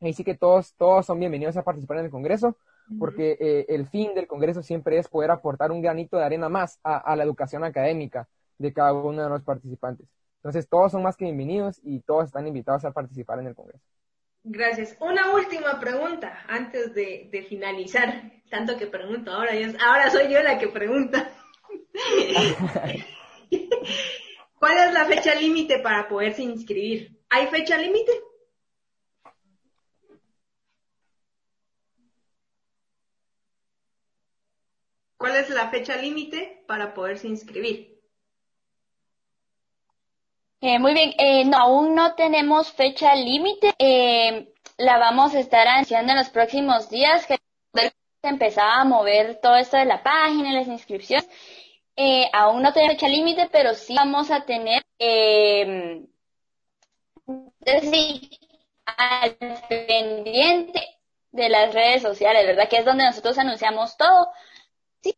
Ahí sí que todos, todos son bienvenidos a participar en el Congreso, porque eh, el fin del Congreso siempre es poder aportar un granito de arena más a, a la educación académica de cada uno de los participantes. Entonces, todos son más que bienvenidos y todos están invitados a participar en el Congreso. Gracias. Una última pregunta antes de, finalizar. Tanto que pregunto, ahora, ahora soy yo la que pregunta. ¿Cuál es la fecha límite para poderse inscribir? ¿Hay fecha límite? ¿Cuál es la fecha límite para poderse inscribir? Eh, muy bien, eh, no, aún no tenemos fecha límite. Eh, la vamos a estar anunciando en los próximos días que empezaba a mover todo esto de la página, las inscripciones. aún no tenemos fecha límite, pero sí vamos a tener eh, al pendiente de las redes sociales, ¿verdad? Que es donde nosotros anunciamos todo. Sí.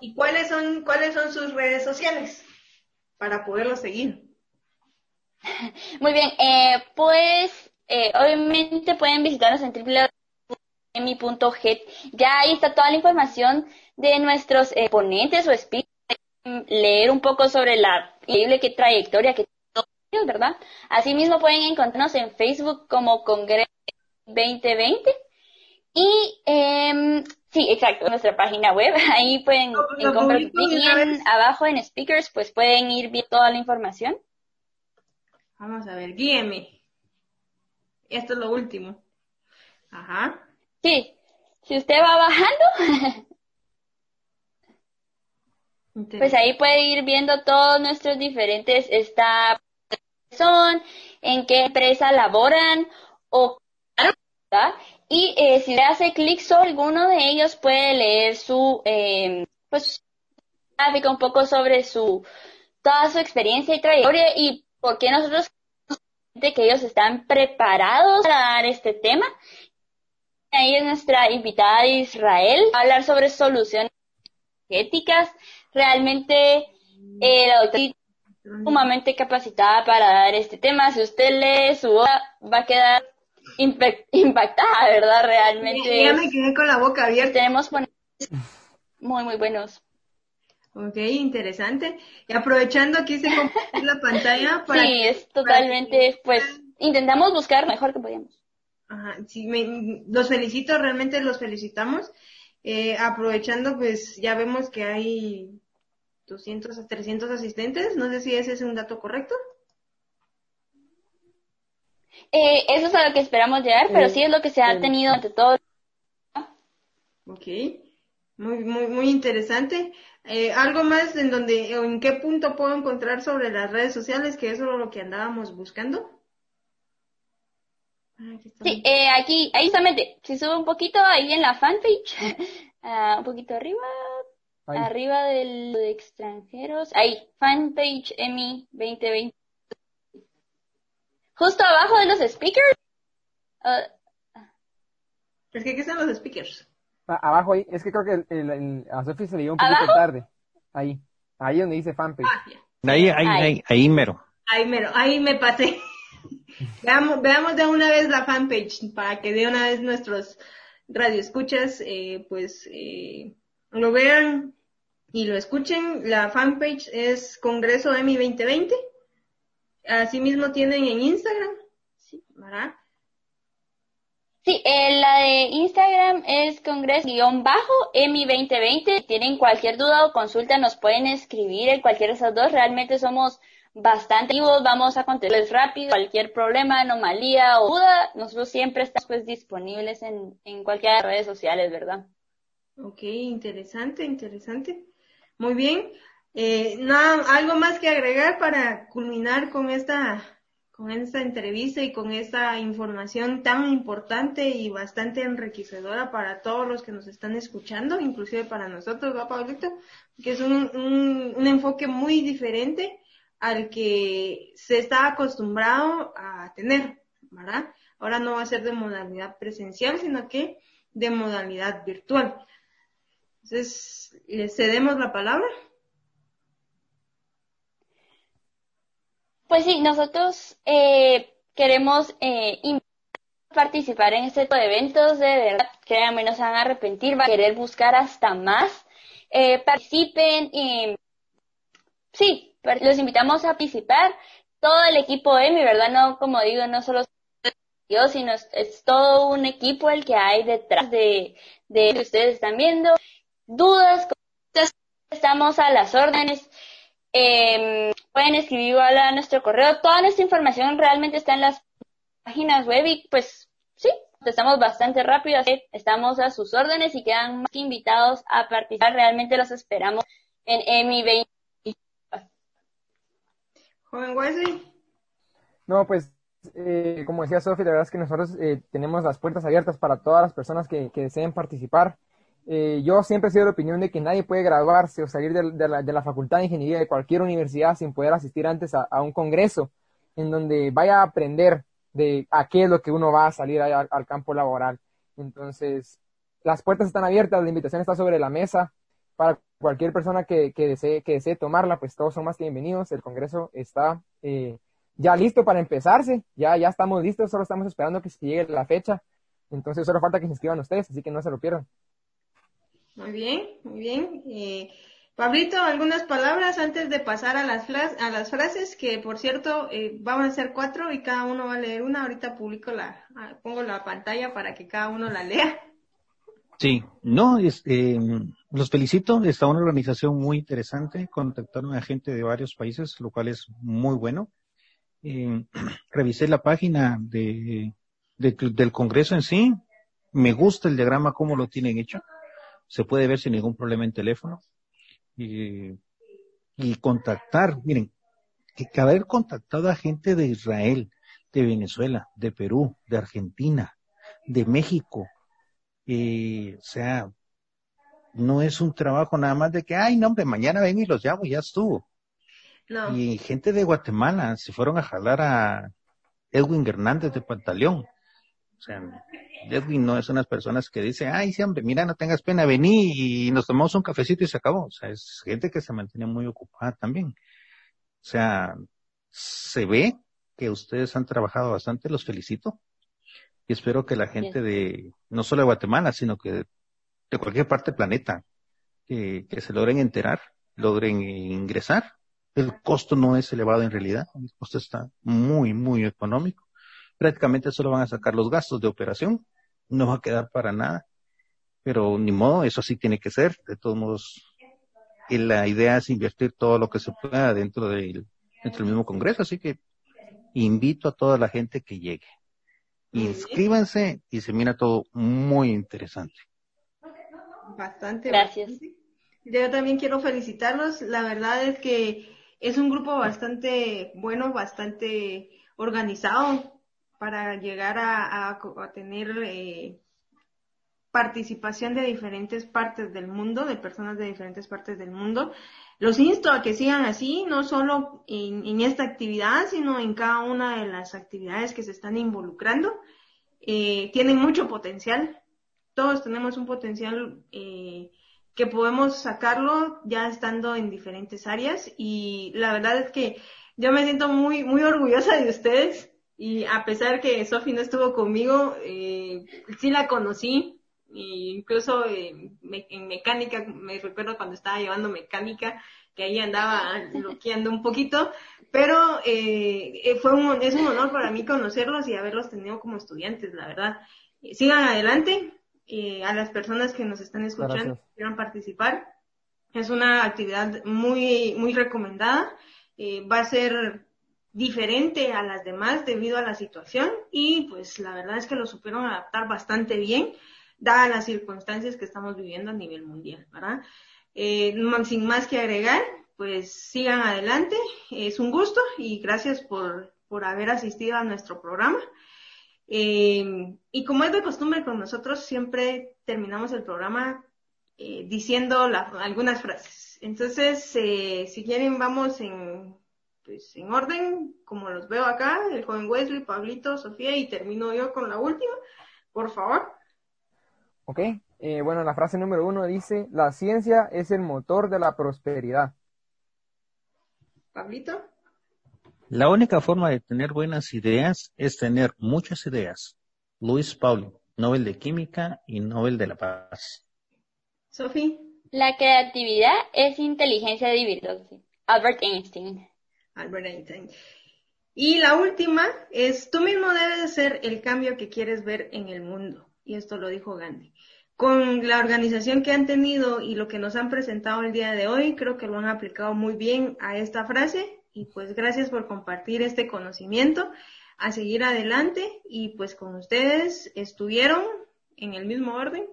¿Y cuáles son cuáles son sus redes sociales para poderlo seguir? Muy bien, eh, pues eh, obviamente pueden visitarnos en www.mi.get. Ya ahí está toda la información de nuestros eh, ponentes o speakers, leer un poco sobre la increíble que trayectoria que tienen, ¿verdad? Asimismo pueden encontrarnos en Facebook como Congreso 2020 y eh, sí, exacto, nuestra página web, ahí pueden encontrar abajo en speakers pues pueden ir viendo toda la información. Vamos a ver, guíeme. Esto es lo último. Ajá. Sí, si usted va bajando, pues ahí puede ir viendo todos nuestros diferentes esta son, en qué empresa laboran o y eh, si le hace clic sobre alguno de ellos puede leer su eh, pues un poco sobre su toda su experiencia y trayectoria y porque nosotros que ellos están preparados para dar este tema. Ahí es nuestra invitada de Israel, a hablar sobre soluciones éticas. Realmente eh, la doctora es sumamente capacitada para dar este tema. Si usted lee su obra, va a quedar impactada, ¿verdad? Realmente. Ya me quedé con la boca abierta. Tenemos muy, muy buenos. Ok, interesante. Y aprovechando aquí se compartir la pantalla para... Sí, es totalmente, pues, intentamos buscar mejor que podíamos. Ajá, sí, me, los felicito, realmente los felicitamos. Eh, aprovechando, pues, ya vemos que hay 200 a 300 asistentes. No sé si ese es un dato correcto. Eh, eso es a lo que esperamos llegar, pero sí es lo que se ha tenido ante todo. Ok, muy, muy, muy interesante. Eh, algo más en donde, en qué punto puedo encontrar sobre las redes sociales, que eso es lo que andábamos buscando. Ah, sí, eh, aquí, ahí justamente, si sube un poquito ahí en la fanpage, uh, un poquito arriba, arriba del de extranjeros, ahí, fanpage EMI 2020. Justo abajo de los speakers. Uh, es que aquí están los speakers. Ah, abajo ahí, es que creo que el, el, a Sophie se le dio un poquito tarde. Ahí, ahí donde dice fanpage. Ah, ahí, ahí, ahí, ahí, mero. Ahí mero, ahí me pasé. veamos, veamos de una vez la fanpage para que de una vez nuestros radioescuchas eh, pues eh, lo vean y lo escuchen. La fanpage es Congreso EMI 2020. Asimismo tienen en Instagram. Sí, ¿verdad? Sí, eh, la de Instagram es congreso-emi2020. Si tienen cualquier duda o consulta, nos pueden escribir en cualquiera de esas dos. Realmente somos bastante activos, vamos a contestarles rápido. Cualquier problema, anomalía o duda, nosotros siempre estamos pues disponibles en, en cualquiera de las redes sociales, ¿verdad? Ok, interesante, interesante. Muy bien. Eh, nada, algo más que agregar para culminar con esta con esta entrevista y con esta información tan importante y bastante enriquecedora para todos los que nos están escuchando, inclusive para nosotros, ¿va, Pablito? Que es un, un, enfoque muy diferente al que se está acostumbrado a tener, ¿verdad? Ahora no va a ser de modalidad presencial, sino que de modalidad virtual. Entonces, ¿le cedemos la palabra? Pues sí, nosotros eh, queremos eh, participar en este tipo de eventos, de verdad, créanme, no se van a arrepentir, van a querer buscar hasta más. Eh, participen y sí, los invitamos a participar. Todo el equipo de mi verdad, no, como digo, no solo yo, sino es, todo un equipo el que hay detrás de, de que ustedes están viendo. Dudas, estamos a las órdenes. Eh, pueden escribir a nuestro correo. Toda nuestra información realmente está en las páginas web y pues sí, estamos bastante rápido, así estamos a sus órdenes y quedan más invitados a participar. Realmente los esperamos en EMI 20. Joven Wesley. No, pues eh, como decía Sofi, la verdad es que nosotros eh, tenemos las puertas abiertas para todas las personas que, que deseen participar. Eh, yo siempre he sido de la opinión de que nadie puede graduarse o salir de, la, Facultad de Ingeniería de cualquier universidad sin poder asistir antes a, un congreso en donde vaya a aprender de a qué es lo que uno va a salir al, campo laboral. Entonces, las puertas están abiertas, la invitación está sobre la mesa para cualquier persona que, desee, que desee tomarla, pues todos son más que bienvenidos. El congreso está eh, ya listo para empezarse, ya, ya estamos listos, solo estamos esperando que llegue la fecha. Entonces, solo falta que se inscriban ustedes, así que no se lo pierdan. Muy bien, muy bien. Eh, Pablito, algunas palabras antes de pasar a las, a las frases, que por cierto eh, vamos a hacer cuatro y cada uno va a leer una. Ahorita publico la, ah, pongo la pantalla para que cada uno la lea. Sí, no, eh, los felicito. Está una organización muy interesante. Contactaron a gente de varios países, lo cual es muy bueno. Eh, revisé la página de, del Congreso en sí. Me gusta el diagrama, cómo lo tienen hecho se puede ver sin ningún problema en teléfono y, y contactar, miren, que, haber contactado a gente de Israel, de Venezuela, de Perú, de Argentina, de México, o sea, no es un trabajo nada más de que, ay, no, hombre, mañana ven y los llamo y ya estuvo. Y gente de Guatemala se fueron a jalar a Edwin Hernández de Pantaleón. O sea, Edwin no es unas personas que dice, ay, sí, hombre, mira, no tengas pena, vení y nos tomamos un cafecito y se acabó. O sea, es gente que se mantiene muy ocupada también. O sea, se ve que ustedes han trabajado bastante, los felicito. Y espero que la gente de, no solo de Guatemala, sino que de cualquier parte del planeta, que, que se logren enterar logren ingresar. El costo no es elevado en realidad, el costo está muy, muy económico. Prácticamente solo van a sacar los gastos de operación, no va a quedar para nada. Pero ni modo, eso sí tiene que ser. De todos modos, y la idea es invertir todo lo que se pueda dentro del, dentro del mismo Congreso, así que invito a toda la gente que llegue. Inscríbanse y se mira todo muy interesante. Bastante. Gracias. Yo también quiero felicitarlos. La verdad es que es un grupo bastante bueno, bastante organizado para llegar a, a, tener eh, participación de diferentes partes del mundo, de personas de diferentes partes del mundo. Los insto a que sigan así, no solo en, esta actividad, sino en cada una de las actividades que se están involucrando. Eh, tienen mucho potencial. Todos tenemos un potencial eh, que podemos sacarlo ya estando en diferentes áreas y la verdad es que yo me siento muy, muy orgullosa de ustedes y a pesar que Sofi no estuvo conmigo, eh, sí la conocí, incluso eh, en mecánica, me recuerdo cuando estaba llevando mecánica, que ahí andaba bloqueando un poquito, pero eh, eh, fue un, es un honor para mí conocerlos y haberlos tenido como estudiantes, la verdad. sigan adelante, a las personas que nos están escuchando, que quieran participar. Es una actividad muy, muy recomendada. va a ser diferente a las demás debido a la situación y pues la verdad es que lo supieron adaptar bastante bien dadas las circunstancias que estamos viviendo a nivel mundial, ¿verdad? Eh, sin más que agregar, pues sigan adelante. Es un gusto y gracias por, por haber asistido a nuestro programa. Eh, y como es de costumbre con nosotros, siempre terminamos el programa eh, diciendo algunas frases. Entonces, si quieren, vamos en, pues, en orden, como los veo acá, el joven Wesley, Pablito, Sofía, y termino yo con la última. Por favor. Ok, eh, bueno, la frase número uno dice, la ciencia es el motor de la prosperidad. Pablito. La única forma de tener buenas ideas es tener muchas ideas. Luis Pauli, Nobel de Química y Nobel de la Paz. Sofía. La creatividad es inteligencia individual. Albert Einstein. Albert Einstein. Y la última es, tú mismo debes ser el cambio que quieres ver en el mundo. Y esto lo dijo Gandhi con la organización que han tenido y lo que nos han presentado el día de hoy, creo que lo han aplicado muy bien a esta frase y pues gracias por compartir este conocimiento, a seguir adelante y pues con ustedes estuvieron en el mismo orden.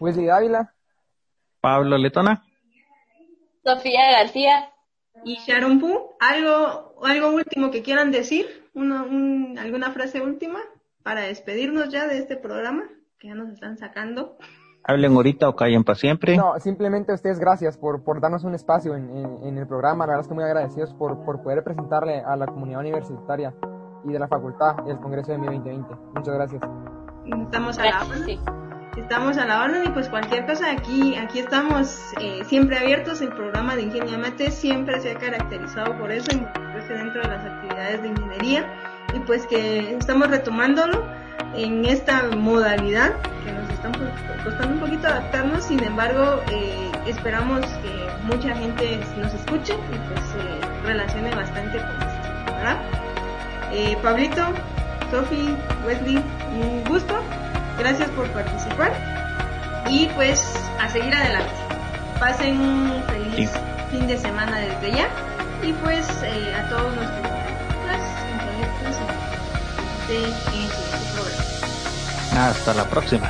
Wesley Dávila. Pablo Letona. Sofía García. Y Sharon Pu. ¿Algo, algo último que quieran decir? Una, ¿Alguna frase última para despedirnos ya de este programa? que ya nos están sacando. Hablen ahorita o callen para siempre. No, simplemente a ustedes gracias por, por darnos un espacio en, en, el programa. La verdad es que muy agradecidos por, por poder presentarle a la comunidad universitaria y de la facultad el Congreso de 2020. Muchas gracias. Estamos a la orden. Estamos a la orden y pues cualquier cosa aquí, aquí estamos eh, siempre abiertos. El programa de Ingeniería Mate siempre se ha caracterizado por eso, dentro de las actividades de ingeniería y pues que estamos retomándolo en esta modalidad que nos están costando un poquito adaptarnos, sin embargo eh, esperamos que mucha gente nos escuche y pues se relacione bastante con esto, ¿verdad? Eh, Pablito, Sofi, Wesley, un gusto, gracias por participar y pues a seguir adelante. Pasen un feliz fin de semana desde ya y pues eh, a todos nuestros de, de, de, de hasta la próxima.